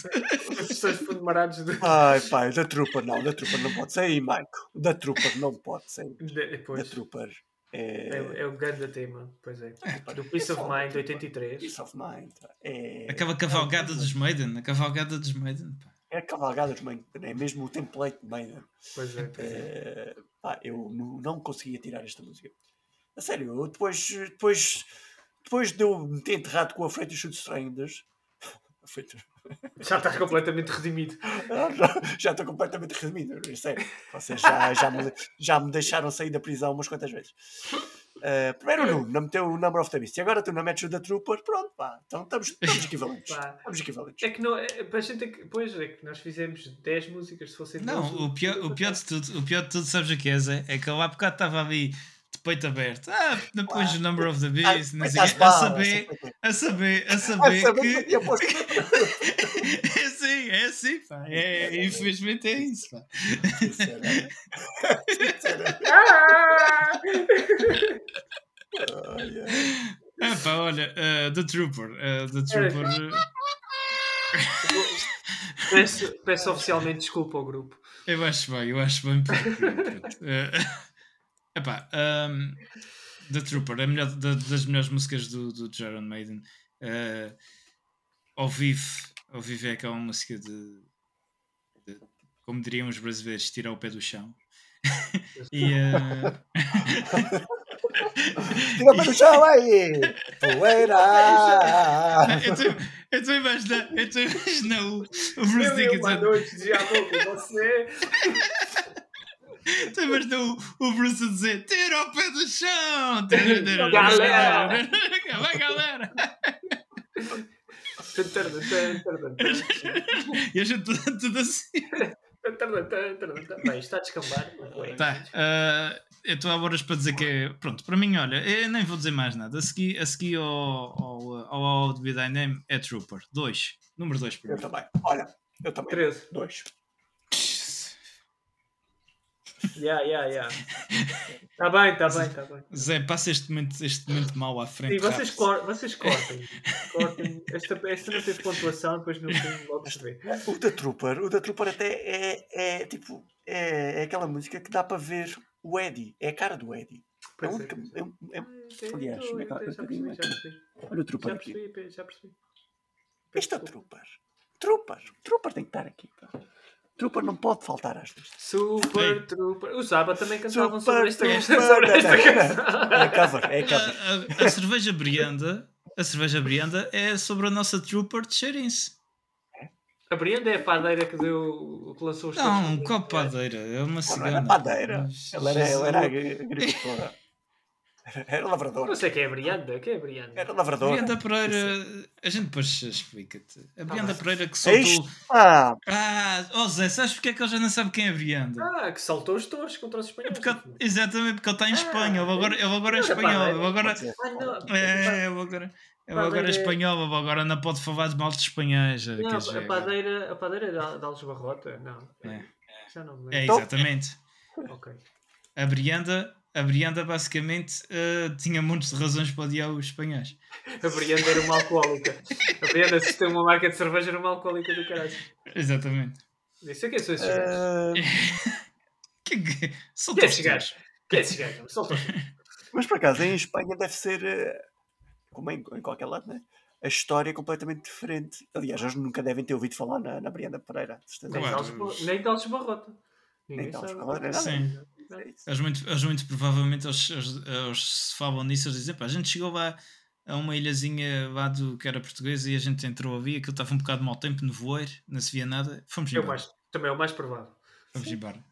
Os sons de fundo marados de. Ai, pai, da Trooper não, da Trooper não pode sair, Michael. Da Trooper não pode sair. Da Trooper. É... É, é o grande tema, pois é. é do Peace of Mind 83. Peace of Mind. É... Aquela cavalgada dos Maiden, a cavalgada dos Maiden. Pá. É a cavalgada dos Maiden, é mesmo o template de Maiden. Pois é. Pois é. é pá, eu não, não conseguia tirar esta música. A sério, eu depois, depois depois de eu me ter enterrado com a Freight Shoot Strangers. Já estás completamente redimido. [LAUGHS] Já, já estou completamente redimido, sério. Vocês já, já, me, já me deixaram sair da prisão umas quantas vezes. Uh, primeiro o Nuno não meteu o Number of the Beast e agora tu não metes o da Trooper, pronto, pá, então estamos, estamos [LAUGHS] equivalentes. Estamos equivalentes. É que não, é, para a gente é que, pois é que nós fizemos 10 músicas se fossem Não, o pior, o, pior de tudo, o pior de tudo, sabes o que é, Zé? É que eu há bocado estava ali peito aberto. Ah, depois o Number of the Beast, não sei, a saber, a saber, a saber que. [LAUGHS] é assim, é assim, pá. É, infelizmente é isso, pá. [LAUGHS] Ah, pá, olha, uh, The Trooper. Uh, the Trooper. peço, peço oficialmente desculpa ao grupo. Eu acho bem, eu acho bem. [LAUGHS] Epá, um, The Trooper, a melhor, da, das melhores músicas do, do Jaron Maiden. Uh, ao vivo, ao vivo é aquela música de, de, como diriam os brasileiros, tirar o pé do chão. e, uh, [LAUGHS] Tira para o chão aí! Poeira! Eu estou a imaginar, eu estou a imaginar o, Bruce Dickinson. Boa noite, diabo, com você. Estou a imaginar o, o Bruce a dizer: tira o pé do chão! [LAUGHS] Galera! [LAUGHS] Vai, galera! e a gente tudo, tudo assim. Bem, está a descambar. Tá. Uh, eu estou a horas para dizer que é. Pronto, para mim, olha, eu nem vou dizer mais nada. A seguir, a seguir ao, ao, ao, ao I Name é Trooper. 2. Número 2 para mim. Eu também. Olha, eu também. 13. 2. Yeah, yeah, yeah. Está bem, está bem, está bem. Zé, passa este momento, este momento mau à frente. Sim, vocês, cor vocês cortem. cortem. Esta, esta não teve pontuação, depois no fim logo se vê. O da Trooper, o da Trooper até é, é tipo. É, é aquela música que dá para ver o Eddie. É a cara do Eddie. É, única, é, é, é, aliás, é, olha o Trooper já percebi, aqui. Já percebi. Este é o Trooper. Trooper. Trooper tem que estar aqui. Pá. Trooper não pode faltar às vezes. Super Ei. Trooper. Os Zaba também cantavam [LAUGHS] sobre esta, sobre esta canção. É cover, é cover. A, a, a, cerveja Brianda, a cerveja Brianda é sobre a nossa Trooper de Xerince. A Brianda é a padeira que, deu, que lançou os Não, qual padeira? É uma cigana. Não, era padeira. Ela era, ela era agricultora. [LAUGHS] Era lavrador. Não sei quem é a Brianda. Quem é a Brianda? Era lavrador. Brianda Pereira. A gente depois explica-te. A Brianda ah, Pereira que soltou. Ah, ah oh Zé, sabes porque é que ele já não sabe quem é a Brianda? Ah, que saltou os touros contra os espanhóis. É porque, exatamente, porque ele está em Espanha. Ele agora, ele agora é espanhol. Ele agora. É, ele agora. Eu agora é espanhol, agora não pode falar de mal de espanhóis. Não, a, padeira, a padeira é de Alves Barrota? Não. É, Já não é exatamente. ok. A Brianda a Brianda basicamente uh, tinha muitas razões para odiar os espanhóis. A Brianda era uma alcoólica. A Brianda, se tem uma marca de cerveja, era uma alcoólica do caralho. Exatamente. Isso é que são esses gajos. [LAUGHS] que, que, são que é esses gajos? Que é esses? Mas por acaso, em Espanha deve ser, eh, como em, em qualquer lado, né? a história é completamente diferente. Aliás, eles nunca devem ter ouvido falar na, na Brianda Pereira. Nem de Alves Barrota. Nem de Alves Barrota. Sim. Eles muito, eles muito provavelmente eles, eles, eles se falam nisso, eles dizem, pá, a gente chegou lá a uma ilhazinha lá do que era portuguesa e a gente entrou ali, aquilo estava um bocado mau tempo no voeiro, não se via nada, fomos é embora. Mais, também é o mais provável. Fomos embora.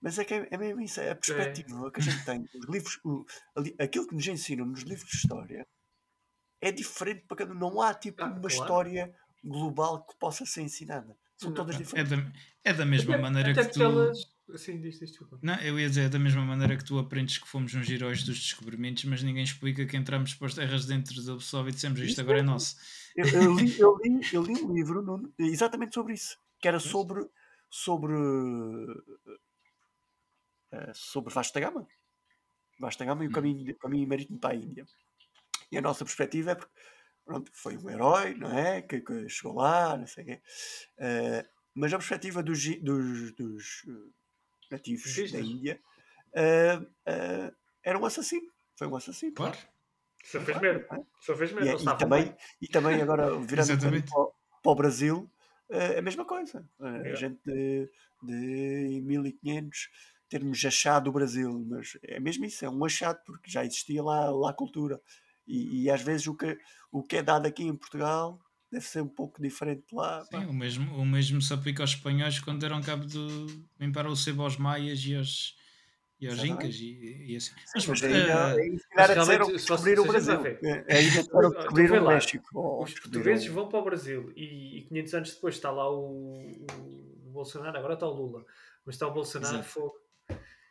Mas é que é, é mesmo isso, é a perspectiva é. que a gente tem. Os livros, o, aquilo que nos ensinam nos livros de história é diferente para cada Não há tipo ah, uma claro. história global que possa ser ensinada. São todas é diferentes. É da, é da mesma até, maneira até que tu. Elas Assim, diz, diz, desculpa. Não, eu ia dizer, da mesma maneira que tu aprendes que fomos uns heróis dos descobrimentos, mas ninguém explica que entramos para as terras dentro do pessoal e dissemos isto agora é nosso. Eu, eu, li, [LAUGHS] eu, li, eu li um livro no, exatamente sobre isso, que era sobre sobre uh, sobre Vasta Gama. Vasta Gama e o hum. caminho, caminho marítimo para a Índia. E a nossa perspectiva é porque pronto, foi um herói, não é? Que, que chegou lá, não sei o quê. Uh, mas a perspectiva dos, dos, dos nativos Sim, da Índia, uh, uh, era um assassino. Foi um assassino. Claro. Só fez merda. É? Só fez merda. E, e, também, e também agora, [LAUGHS] virando para, para, o Brasil, é a mesma coisa. A gente de, de 1500 termos achado o Brasil, mas é mesmo isso, é um achado, porque já existia lá, lá a cultura. E, e às vezes o que, o que é dado aqui em Portugal deve ser um pouco diferente lá. Sim, o mesmo, o mesmo se aplica aos espanhóis quando deram cabo de limpar o sebo aos maias e aos, e aos incas e, e assim. Mas, mas uh, mas realmente, descobrir o Brasil. É ainda para descobrir o México. Os portugueses vão para o Brasil e, e 500 anos depois está lá o, o, Bolsonaro, agora está o Lula, mas está o Bolsonaro, fogo.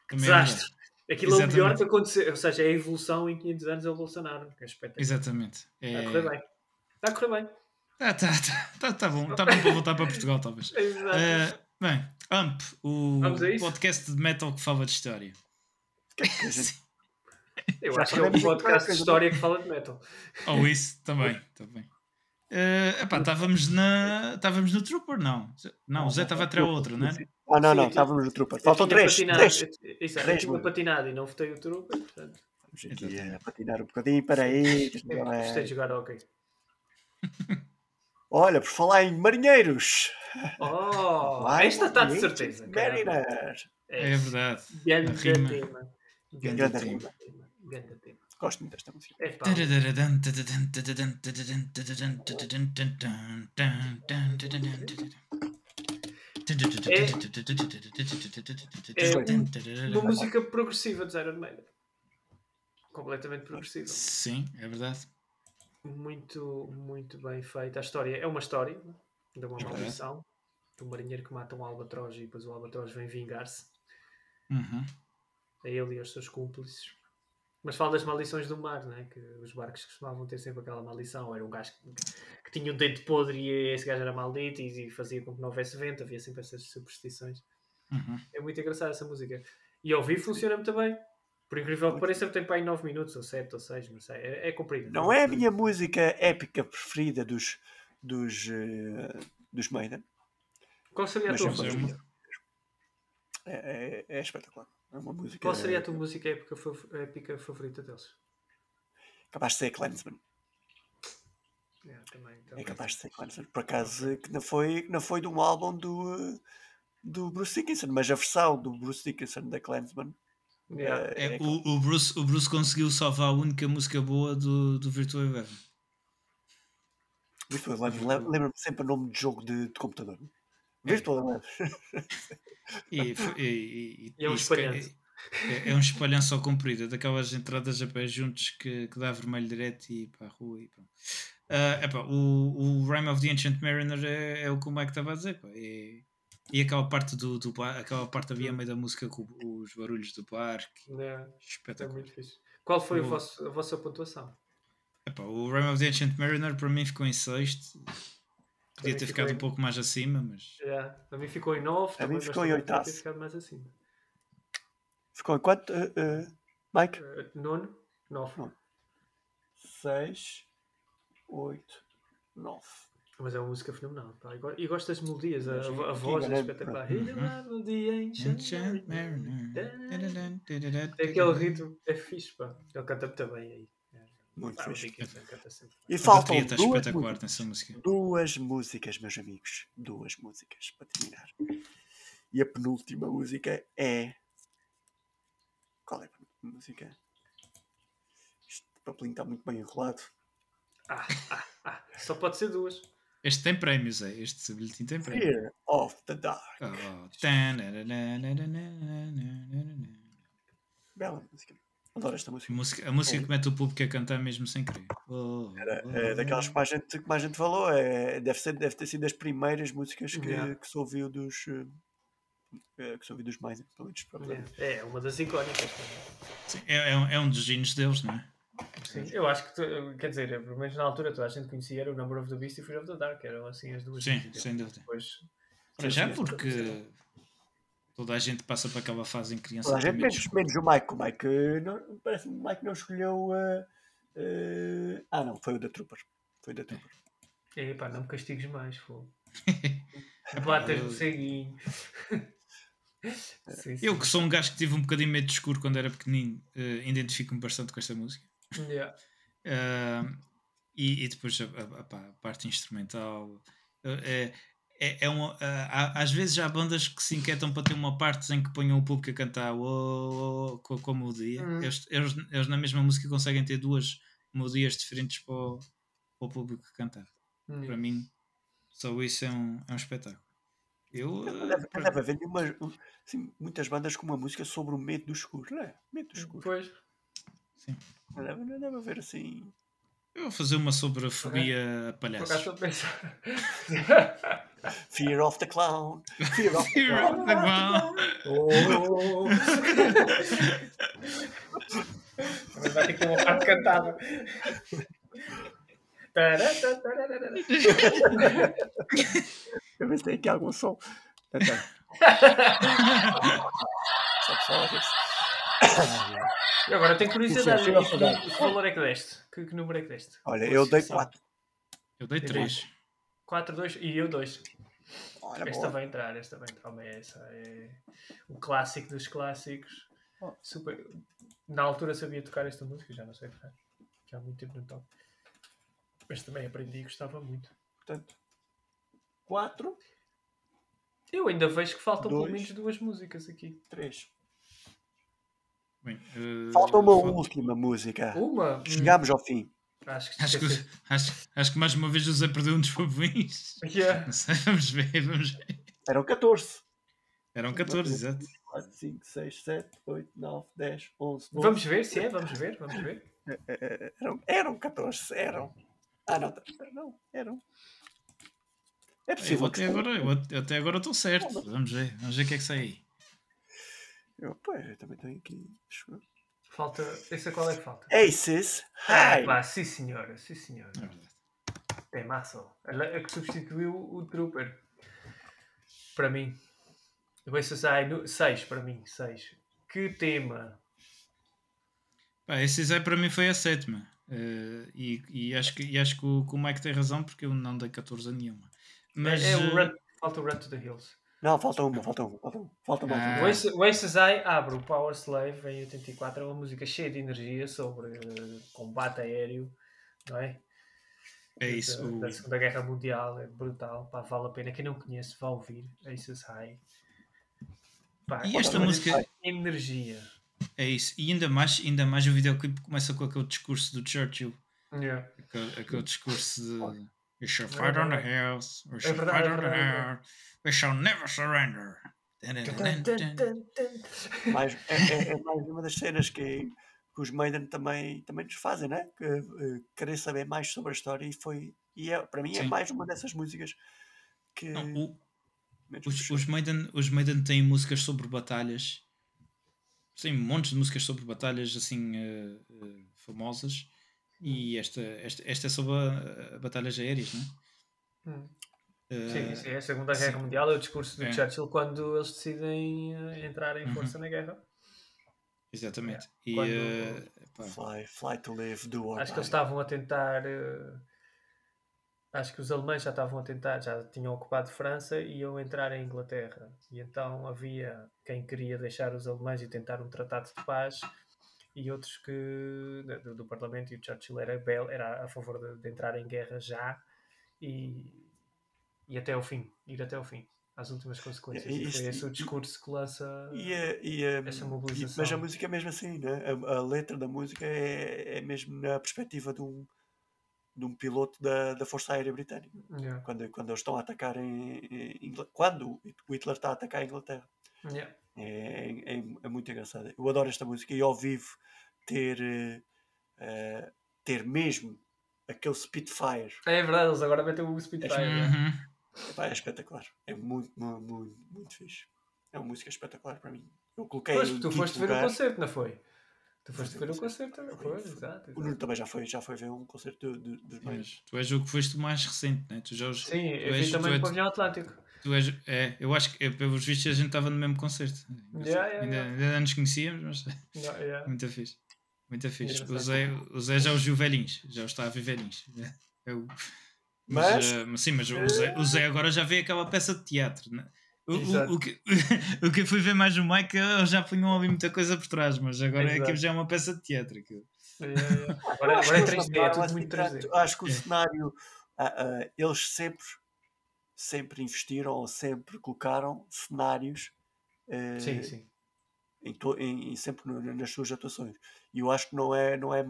Que desastre. Aquilo Exatamente. é o melhor que aconteceu, ou seja, é a evolução em 500 anos é o Bolsonaro, que é espetacular. Exatamente. É... Está a correr bem. Está a correr bem. Ah, tá, tá, tá, tá bom. Tá bom para voltar para Portugal, talvez. [LAUGHS] Exato. Uh, bem, AMP, o podcast de metal que fala de história. [LAUGHS] Eu acho que é um podcast de história que fala de metal. Ou isso, também. também. Uh, epá, estávamos, na, estávamos no Trooper, não? Não, o Zé estava a tirar outro, não é? Ah, não, não, estávamos no Trooper. Faltam três. três. Isso, eu tinha patinado e não votei o Trooper, portanto. Vamos aqui a patinar um bocadinho, para aí. [LAUGHS] Gostei de jogar ok. Olha, por falar em marinheiros. Oh, Vai, esta está de certeza. Mariner. É, é verdade. Grande tema. Grande tema. Grande tema. Gosto muito desta música. É é uma música progressiva de Iron Maiden. Completamente progressiva. Sim, é verdade. Muito, muito bem feita. A história é uma história de uma maldição. De um marinheiro que mata um albatroz e depois o albatroz vem vingar-se. Uhum. A ele e aos seus cúmplices. Mas fala das maldições do mar, né? que os barcos costumavam ter sempre aquela maldição. Era um gajo que, que tinha um dente podre e esse gajo era maldito e, e, fazia com que não houvesse vento. Havia sempre essas superstições. Uhum. É muito engraçada essa música. E ao vivo funciona muito bem. Por incrível que pareça, tem para aí 9 minutos, ou 7 ou 6, não sei. É, é comprido. Não é a minha música épica preferida dos, dos, uh, dos Maiden. Qual seria a tua música? É, é, é espetacular. É uma música. Qual seria a tua música épica, épica favorita deles? Capaz de ser Clansman. É, também, também. é capaz de ser Clansman. Por acaso, que não foi, não foi de um álbum do, do Bruce Dickinson, mas a versão do Bruce Dickinson da Clansman. Yeah. É, é, o, o, Bruce, o Bruce conseguiu salvar a única música boa do, do Virtual Eleven. Virtual Eleven, lembra-me sempre o nome de jogo de, de computador. É. Virtual [LAUGHS] Eleven. E, e, e, e é um espalhanço. É, é, um espalhanço ao comprido, é daquelas entradas a pé juntos que, que dá vermelho direto e para a rua. E, uh, epá, o, o Rime of the Ancient Mariner é, é o que o Mike estava a dizer. Pá, e, e aquela parte do, do aquela parte havia meio da música com os barulhos do parque. É, espetacular. É Qual foi o, o vosso, a vossa pontuação? Epá, o Rime of the Ancient Mariner para mim ficou em sexto Podia ter ficado em... um pouco mais acima, mas. Yeah. A mim ficou em 9. A mim ficou em 8. Podia ter ficado mais acima. Ficou em quanto, uh, uh, Mike? Uh, nono? 9. 6, 8, 9. Mas é uma música fenomenal. Pá. E gosto das melodias, a, a, a voz é espetacular. Uhum. Tem aquele ritmo, é fixe, pá. Ele canta muito bem aí. Muito ah, fixe. E faltam duas, músicas, duas músicas, meus amigos. Duas músicas para terminar. E a penúltima música é. Qual é a penúltima música? Este papelinho está muito bem enrolado. Ah, ah, ah. Só pode ser duas. Este tem prémios, é? Este bilhetim tem prémios. Fear of the Dark. Oh, Bela música. Adoro esta música. música a música é. que mete o público a cantar mesmo sem querer. Oh, Era, oh, é daquelas que mais gente, que mais gente falou. É, deve, ser, deve ter sido das primeiras músicas que, yeah. que se ouviu dos. Que se ouviu dos mais, pelo menos. É, é uma das icónicas. Sim, é, é, um, é um dos hinos deles, não é? Sim, eu acho que, quer dizer, pelo menos na altura toda a gente conhecia era o Number of the Beast e Fear of the Dark, eram assim as duas. Sim, músicas. sem dúvida. Depois, Para já porque Toda a gente passa para aquela fase em criança. Toda a gente, menos, menos o Mike. O Mike não, parece que o Mike não escolheu. Uh, uh, ah, não, foi o da Trooper. Foi o da Trooper. É, pá, não me castigues mais, fogo. [LAUGHS] Bater no ceguinho. sim, [LAUGHS] sim. Eu que sou um gajo que tive um bocadinho medo de escuro quando era pequenino, uh, identifico-me bastante com esta música. Yeah. e, e, depois a, a, a, parte instrumental. Uh, é, é uh, há, às vezes há bandas que se inquietam para ter uma parte em que ponham o público a cantar oh, oh, oh, com, a melodia. Uhum. Eles, eles, eles, na mesma música conseguem ter duas melodias diferentes para o, para o público cantar. Uhum. Para mim, só isso é um, é um espetáculo. Eu, deve, para... deve haver muitas bandas com uma música sobre o medo do escuro, não é? Medo do escuro. Pois. Sim. Não deve, não deve haver assim. Eu vou fazer uma sobre a fobia a palhaços. Fear of the clown. Fear of the Fear clown. Of the clown. Oh. Mas vai ter que ter uma parte cantada. Eu ver se tem aqui algum som. [LAUGHS] Só pessoal, agora tenho curiosidade. Que, que valor é que deste? Que, que número é que deste? Olha, eu dei 4. Eu dei 3. 4, 2 e eu 2. Esta boa. vai entrar, esta vai entrar. Mas essa é o clássico dos clássicos. Oh. Super. Na altura sabia tocar esta música, já não sei tocar. Que há muito tempo não toco. Mas também aprendi e gostava muito. Portanto, 4. Eu ainda vejo que faltam dois, pelo menos duas músicas aqui. 3. Uh, Falta uma falta... última música. Uma? Chegámos ao fim. Acho que, acho, que, acho, acho que mais uma vez o Zé perdeu um dos favoritos. Yeah. Sei, vamos ver, vamos ver. Eram 14. Eram 14, exato. 4, 5, 6, 7, 8, 9, 10, 11, 12. Vamos ver se é, vamos ver, vamos ver. É, é, é, eram, eram 14, eram. Ah, não, não, eram. É possível. Eu até, agora, eu até agora estou certo. Vamos ver, vamos ver o que é que sai aí. Eu, pois, eu também tenho aqui. Falta. Esse é qual é que falta? Aces High. Ah, pá, sim senhora, sim senhora. É verdade. Tem massa. Ela é que substituiu o Trooper. Para mim. O Aces High, 6 para mim, 6. Que tema. Pá, Aces High para mim foi a sétima. Uh, e, e, acho que, e acho que o, que o Mike tem razão porque eu não dei 14 a nenhuma. Mas, é, é o run, falta o Run to the Hills. Não, falta uma, falta uma, falta uma. Falta uma. Ah. O abre o Power Slave em 84, é uma música cheia de energia sobre uh, combate aéreo, não é? É isso. Da, da, Segunda Guerra Mundial, é brutal, pá, vale a pena. Quem não conhece, vá ouvir Aces High. Pá, e esta música. Energia. É isso. E ainda mais, ainda mais o videoclipe começa com aquele discurso do Churchill. Yeah. Aquele, aquele discurso de. We shall fight on the hills. We shall fight on the hills. We shall never surrender. mais, é, é, é, [LAUGHS] mais uma das cenas que, que os Maiden também, também nos fazem, né? Que, uh, querer saber mais sobre a história e foi. E é, para mim é Sim. mais uma dessas músicas que. Não, o, os, os, Maiden, os Maiden têm músicas sobre batalhas. Tem montes de músicas sobre batalhas assim uh, uh, famosas e esta, esta, esta é sobre a, a batalhas aéreas, não é? Hum. Uh, sim, sim, a Segunda Guerra sim. Mundial é o discurso do é. Churchill quando eles decidem uh, entrar em força uhum. na guerra. Exatamente. É. E, quando, uh, fly, fly to live, do Acho que eles estavam a tentar. acho que os alemães já estavam a tentar, já tinham ocupado França e iam entrar em Inglaterra. E então havia quem queria deixar os alemães e tentar um tratado de paz e outros que do, do Parlamento e o Churchill era, era a favor de, de, entrar em guerra já e, e até ao fim, ir até ao fim, às últimas consequências. E, e foi esse o discurso que lança e, e, essa mobilização. mas a música é mesmo assim, né? a, a letra da música é, é mesmo na perspectiva de um, de um piloto da, da Força Aérea Britânica. Yeah. Quando, quando eles estão a atacar em, em, quando o Hitler está a atacar a Inglaterra. Yeah. É, é, é, muito engraçado. Eu adoro esta música e ao vivo ter, uh, ter mesmo aquele Spitfire. É verdade, eles agora metem o Spitfire. É, uhum. é, é espetacular. É muito, muito, muito, muito fixe. É uma música espetacular para mim. Eu coloquei. Pois, tu foste ver o concerto, não foi? Tu foste ver o concerto também, foi, exato, O Nuno também já foi, já foi ver um concerto dos meios. Tu és o que foste o mais recente, né? Tu já os, Sim, eu vi também no Pavilhão Atlântico. Tu és, é, eu acho que, pelos vistos, a gente estava no mesmo concerto. Yeah, yeah, ainda, yeah. ainda não nos conhecíamos, mas. Yeah, yeah. [LAUGHS] Muito fixe. Muito fixe. O Zé, o Zé já os viu velhinhos, já os está a ver velhinhos. Eu, mas, mas, uh, sim, mas o Zé, o Zé agora já vê aquela peça de teatro, né? O, o, o, que, [LAUGHS] o que eu fui ver mais no Mike, já punham ali muita coisa por trás, mas agora Exato. aquilo já é uma peça de teatro. Aquilo. É, é. Agora, agora é 3D, é tudo muito 3D. Acho que o é. cenário, uh, uh, eles sempre, sempre investiram ou sempre colocaram cenários uh, sim, sim. Em, em, em, sempre nas suas atuações. E eu acho que não é, não é,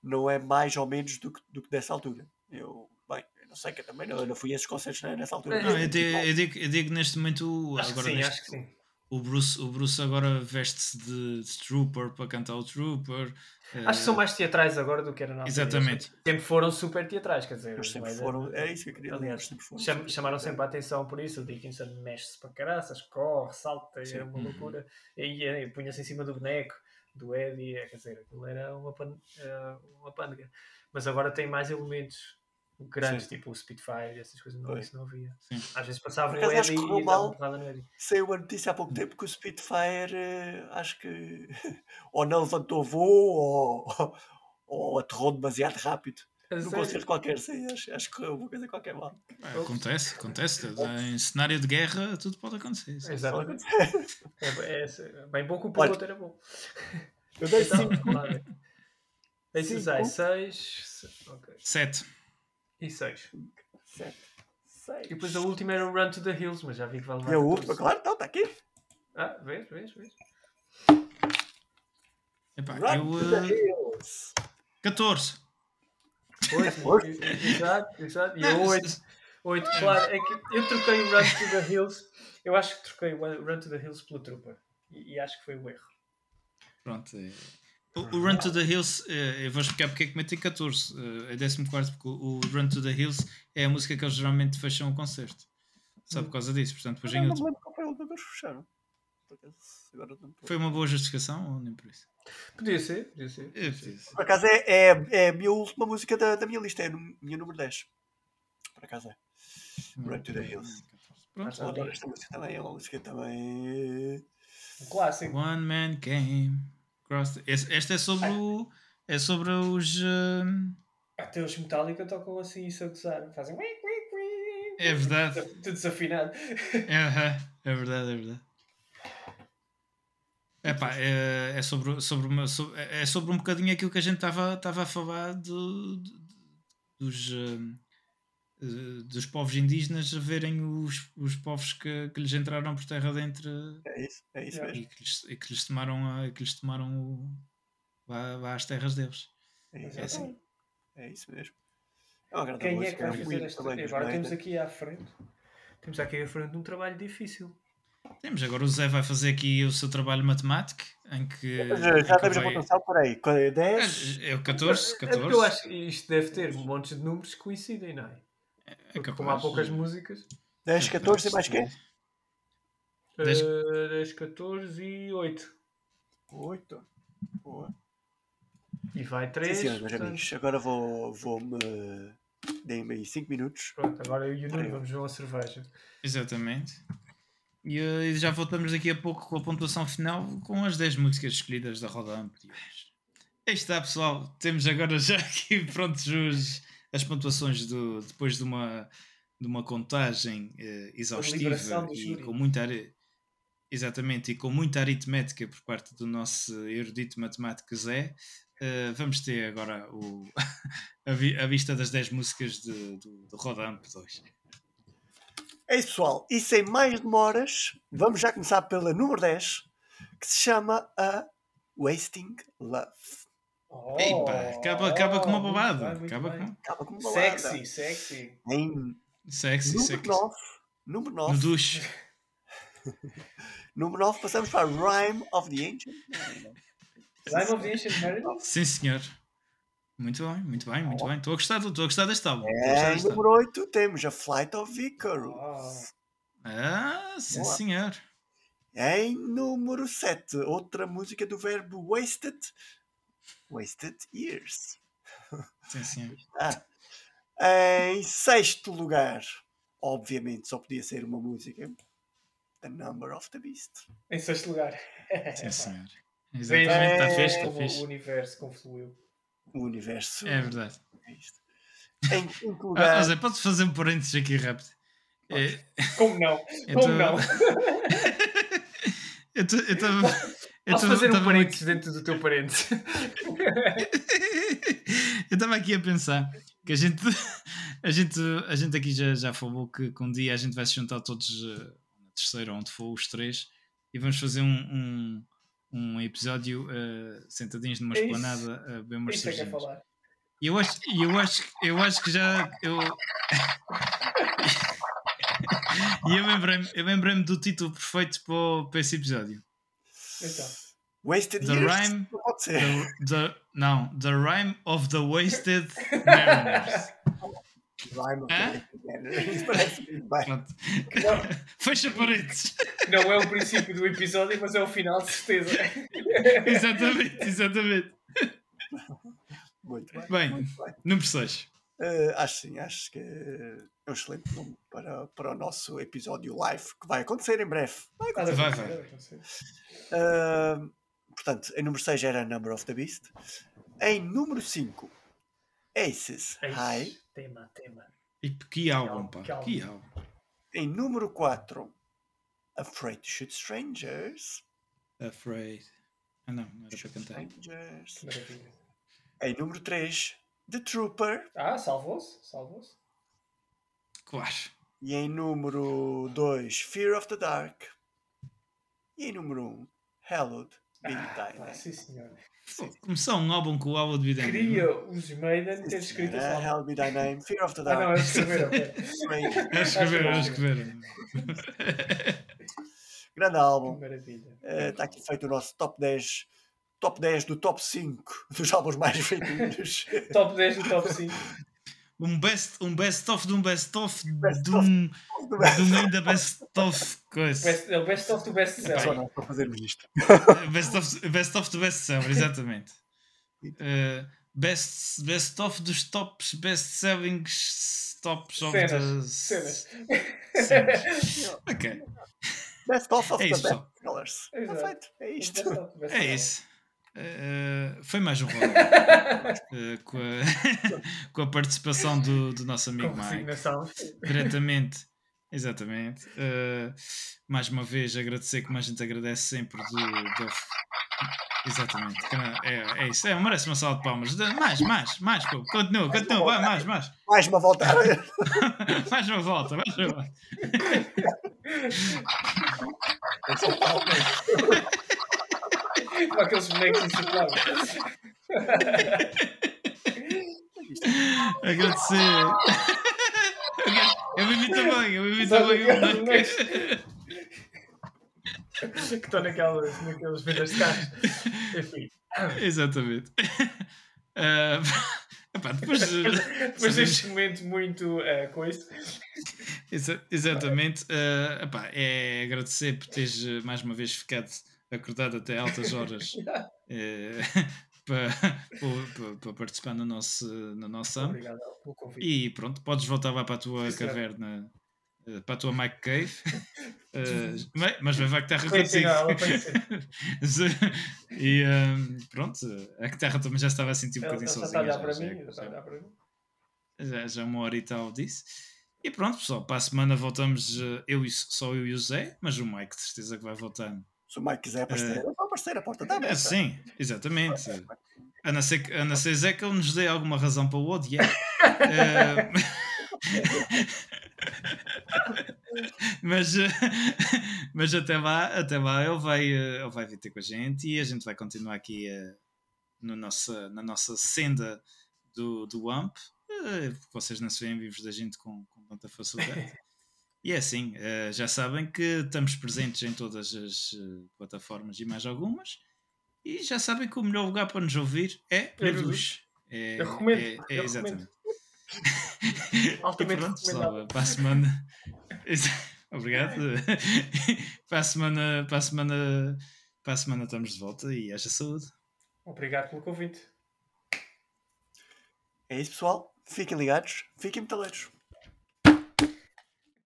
não é mais ou menos do que, do que dessa altura. Eu, bem, não sei, que eu também não, não fui a esses concertos nessa altura. Não, eu, digo, eu, digo, eu digo neste momento. Acho agora sim, neste, acho que sim. O Bruce, o Bruce agora veste-se de, de, Trooper para cantar o Trooper. Acho que são mais teatrais agora do que era na Exatamente. Sempre foram super teatrais, quer dizer. Eles sempre foram, é isso que eu queria Aliás, sempre foram, cham, chamaram sempre a atenção por isso. O Dickinson mexe-se para caraças, corre, salta, Sim. é uma loucura. E, e punha-se em cima do boneco do Eddie, é, quer dizer, aquilo era uma, pan, uma pândega. Mas agora tem mais elementos grandes, Sim. tipo o Spitfire, essas coisas, não, isso não havia. Sim. Às vezes passava o Eddie e dava porrada no Eddie. Saiu a notícia há pouco tempo que o Spitfire, acho que [LAUGHS] ou não levantou voo ou, [LAUGHS] ou aterrou demasiado rápido. Num concerto qualquer, sim, acho, acho que uma coisa qualquer mal. É, acontece, acontece. Em cenário de guerra tudo pode acontecer. Exatamente. é, é, é, bem bom que o piloto era bom. Eu dei 5. Esses aí, 6. 7. E 6. 7. E depois a última era o Run to the Hills, mas já vi que vai levar. E a última, claro, então está aqui. Ah, vês, vês, vês. Epá, eu. Uh, 14. Pois, exato, exato. E eu 8. 8, claro. É que eu troquei o Run to the Hills. Eu acho que troquei o Run to the Hills pelo Trooper. E, e acho que foi o erro. Pronto. O, o, Run to the Hills, eh, eu vou explicar porque é que meti 14. É 14 porque o, Run to the Hills é a música que eles geralmente fecham o concerto. Só por causa disso. Portanto, depois em outro... não lembro qual foi o que eles fecharam. Foi uma boa justificação ou nem por isso? Podia ser, podia ser. É, podia ser. Por acaso é, é, é a minha última música da, da minha lista, é a minha número 10. Por acaso é. Hum, Run to the Hills. Pronto, Pronto esta música também é uma música também. Um clássico. One Man Came. Cross Este é sobre o. É sobre os. Uh... Até os Metallica tocam assim isso a gozar. Fazem. É verdade. [LAUGHS] Tudo desafinado. É verdade, é verdade. Epá, é, é, sobre, sobre uma, sobre, é sobre um bocadinho aquilo que a gente estava a falar do, do, dos, uh, dos povos indígenas a verem os, os povos que, que lhes entraram por terra dentro é isso, é isso mesmo. E que lhes, e que lhes tomaram, que lhes tomaram o, vá, vá às terras deles. É, é assim. É isso mesmo. É Quem é que vai fazer esta? Agora temos aqui à frente. Temos aqui à frente um trabalho difícil. Temos, agora o Zé vai fazer aqui o seu trabalho matemático, em que... Já, já temos vai... a pontuação por aí, 10... É, é o 14, 14. É eu acho que isto deve ter montes de números que coincidem, não é? É porque como há poucas músicas... 10, 14 e mais quê? 10... Uh, 10, 14 e 8. 8? Boa. E vai 3. Sim, senhor, meus portanto... amigos. Agora vou, vou me... Deem-me aí 5 minutos. Pronto, agora eu e o Nuno vamos ver uma cerveja. Exatamente. E uh, já voltamos daqui a pouco com a pontuação final com as 10 músicas escolhidas da Roda Amp de hoje. Aí está, pessoal. Temos agora já [LAUGHS] aqui prontos os, as pontuações do, depois de uma, de uma contagem uh, exaustiva e com muita exatamente e com muita aritmética por parte do nosso erudito matemático Zé. Uh, vamos ter agora o, [LAUGHS] a, vi, a, vista das 10 músicas de, do, do Roda Amp 2. É isso, pessoal. E sem mais demoras, vamos já começar pela número 10, que se chama a Wasting Love. Oh, Epa, acaba, acaba com uma babada. Acaba com... acaba com uma babada. Sexy, sexy. Em sexy, número sexy. 9, número 9. No duche. [LAUGHS] número 9, passamos para Rhyme of the Ancient. Rhyme of the Ancient Mariner? Sim, senhor. Muito bem, muito bem, muito oh. bem. Estou a gostar, estou a gostar deste álbum. É, em número 8 temos a Flight of Icarus. Oh. Ah, sim Boa. senhor. Em número 7, outra música do verbo Wasted. Wasted Years. Sim, senhor. [LAUGHS] Ah. Em sexto lugar, obviamente só podia ser uma música. The Number of the Beast. Em sexto lugar. Sim, senhor. [LAUGHS] Exatamente, está fixe, está fixe. O universo confluiu o universo. É verdade. É isto. Em quinto lugar. Ah, podes fazer um parênteses aqui rápido? É... Como não? Como não? [LAUGHS] eu estava. Posso fazer um parênteses aqui... dentro do teu parênteses? [LAUGHS] eu estava aqui a pensar que a gente, a gente, a gente aqui já, já falou que, que um dia a gente vai se juntar todos uh, na terceira, onde for os três, e vamos fazer um, um, um episódio uh, sentadinhos numa é esplanada a beber umas é é falar. E eu acho, eu acho, eu acho que já. Eu... [LAUGHS] [LAUGHS] e eu lembrei-me lembrei do título perfeito para, para esse episódio. Então. Wasted the Years? Rhyme, [LAUGHS] the, the, não, The Rhyme of the Wasted [LAUGHS] Mariners. Rhyme [LAUGHS] Fecha paredes. Não é o princípio do episódio, mas é o final, de certeza. exatamente, exatamente. Muito bem. Bem, muito bem. número 6. Uh, acho sim, acho que é um excelente nome para, para o nosso episódio live que vai acontecer em breve. Vai acontecer. Vai, vai. Uh, portanto, em número 6 era Number of the Beast. Em número 5, Aces High. Tema, tema. E que álbum, pá. Que álbum. Em número 4, Afraid to Shoot Strangers. Afraid. Ah, não, não era para cantar. Strangers. Em número 3, The Trooper. Ah, salvou-se, salvou-se. Claro. E em número 2, Fear of the Dark. E em número 1, um, Hallowed Big ah, Time. Pá, sim, senhor. Começou um álbum com o álbum de Vida Queria os Maiden ter escrito essa uh, Hell Be Thy Name, Fear of the Dark. Ah, não, escreveram. eles escreveram, [LAUGHS] eles escreveram. Grande álbum. Maravilha. Está uh, aqui feito o nosso top 10 top 10 do top 5 [LAUGHS] dos álbuns mais vendidos. [LAUGHS] top 10 do top 5 um best, um best of de um best of de um, de um ainda best of coisa. Best, é o best of do best seller. Só não para fazermos isto. best, of, best of do best seller, exatamente. Uh, [LAUGHS] best, best of dos tops, best selling tops of cenas, the cenas. cenas. ok. Best of of é the best sellers. Perfeito, é isto. É isso. Uh, foi mais um rolo uh, [LAUGHS] com, a, [LAUGHS] com a participação do, do nosso amigo Mike. diretamente. Exatamente. Uh, mais uma vez agradecer como a gente agradece sempre do, do... exatamente. É, é isso. É, merece uma salva de palmas. Mais, mais, mais pô. continua, mais continua, vai, mais, mais. [LAUGHS] Mais uma volta. Mais uma volta mais uma volta com aqueles bonecos insufláveis. [LAUGHS] Agradecer. [LAUGHS] Eu vivi também, eu vivi também um que estão naquelas, naqueles vendas de carros. Enfim. Exatamente. [LAUGHS] Uh, epá, depois depois deste momento muito uh, com isso. Exa exatamente. Uh, epá, é agradecer por teres mais uma vez ficado acordado até altas horas [LAUGHS] é, [LAUGHS] para, para, para, participar no nosso, no nosso Obrigado pelo convite. E pronto, podes voltar lá para a tua Sim, caverna, eh, para a tua Mike Cave. [LAUGHS] uh, mas vai que terra contigo. e um, pronto, a terra também já estava a sentir um bocadinho sozinha. Já, para mim, já, já, já uma hora e tal disso. E pronto, pessoal, para a semana voltamos eu e, só eu e o Zé, mas o Mike de certeza que vai voltar se o Mike quiser aparecer, uh, aparecer, a porta está aberta. Sim, exatamente. A não, ser, a não ser Zé que ele nos dê alguma razão para o odiar. uh, [LAUGHS] mas, mas até lá, até lá ele, vai, ele vai vir ter com a gente e a gente vai continuar aqui uh, no nossa, na nossa senda do, do AMP. Uh, vocês não se veem vivos da gente com, com tanta facilidade. E é assim, uh, já sabem que estamos presentes em todas as uh, plataformas e mais algumas. E já sabem que o melhor lugar para nos ouvir é Produz. É, eu recomendo. É, é eu exatamente. [LAUGHS] [LAUGHS] Altamente pronto, pessoal, para a semana. [LAUGHS] Obrigado. para, a semana, para, a semana, para a semana estamos de volta e haja saúde. Obrigado pelo convite. É isso, pessoal. Fiquem ligados, fiquem metaleiros.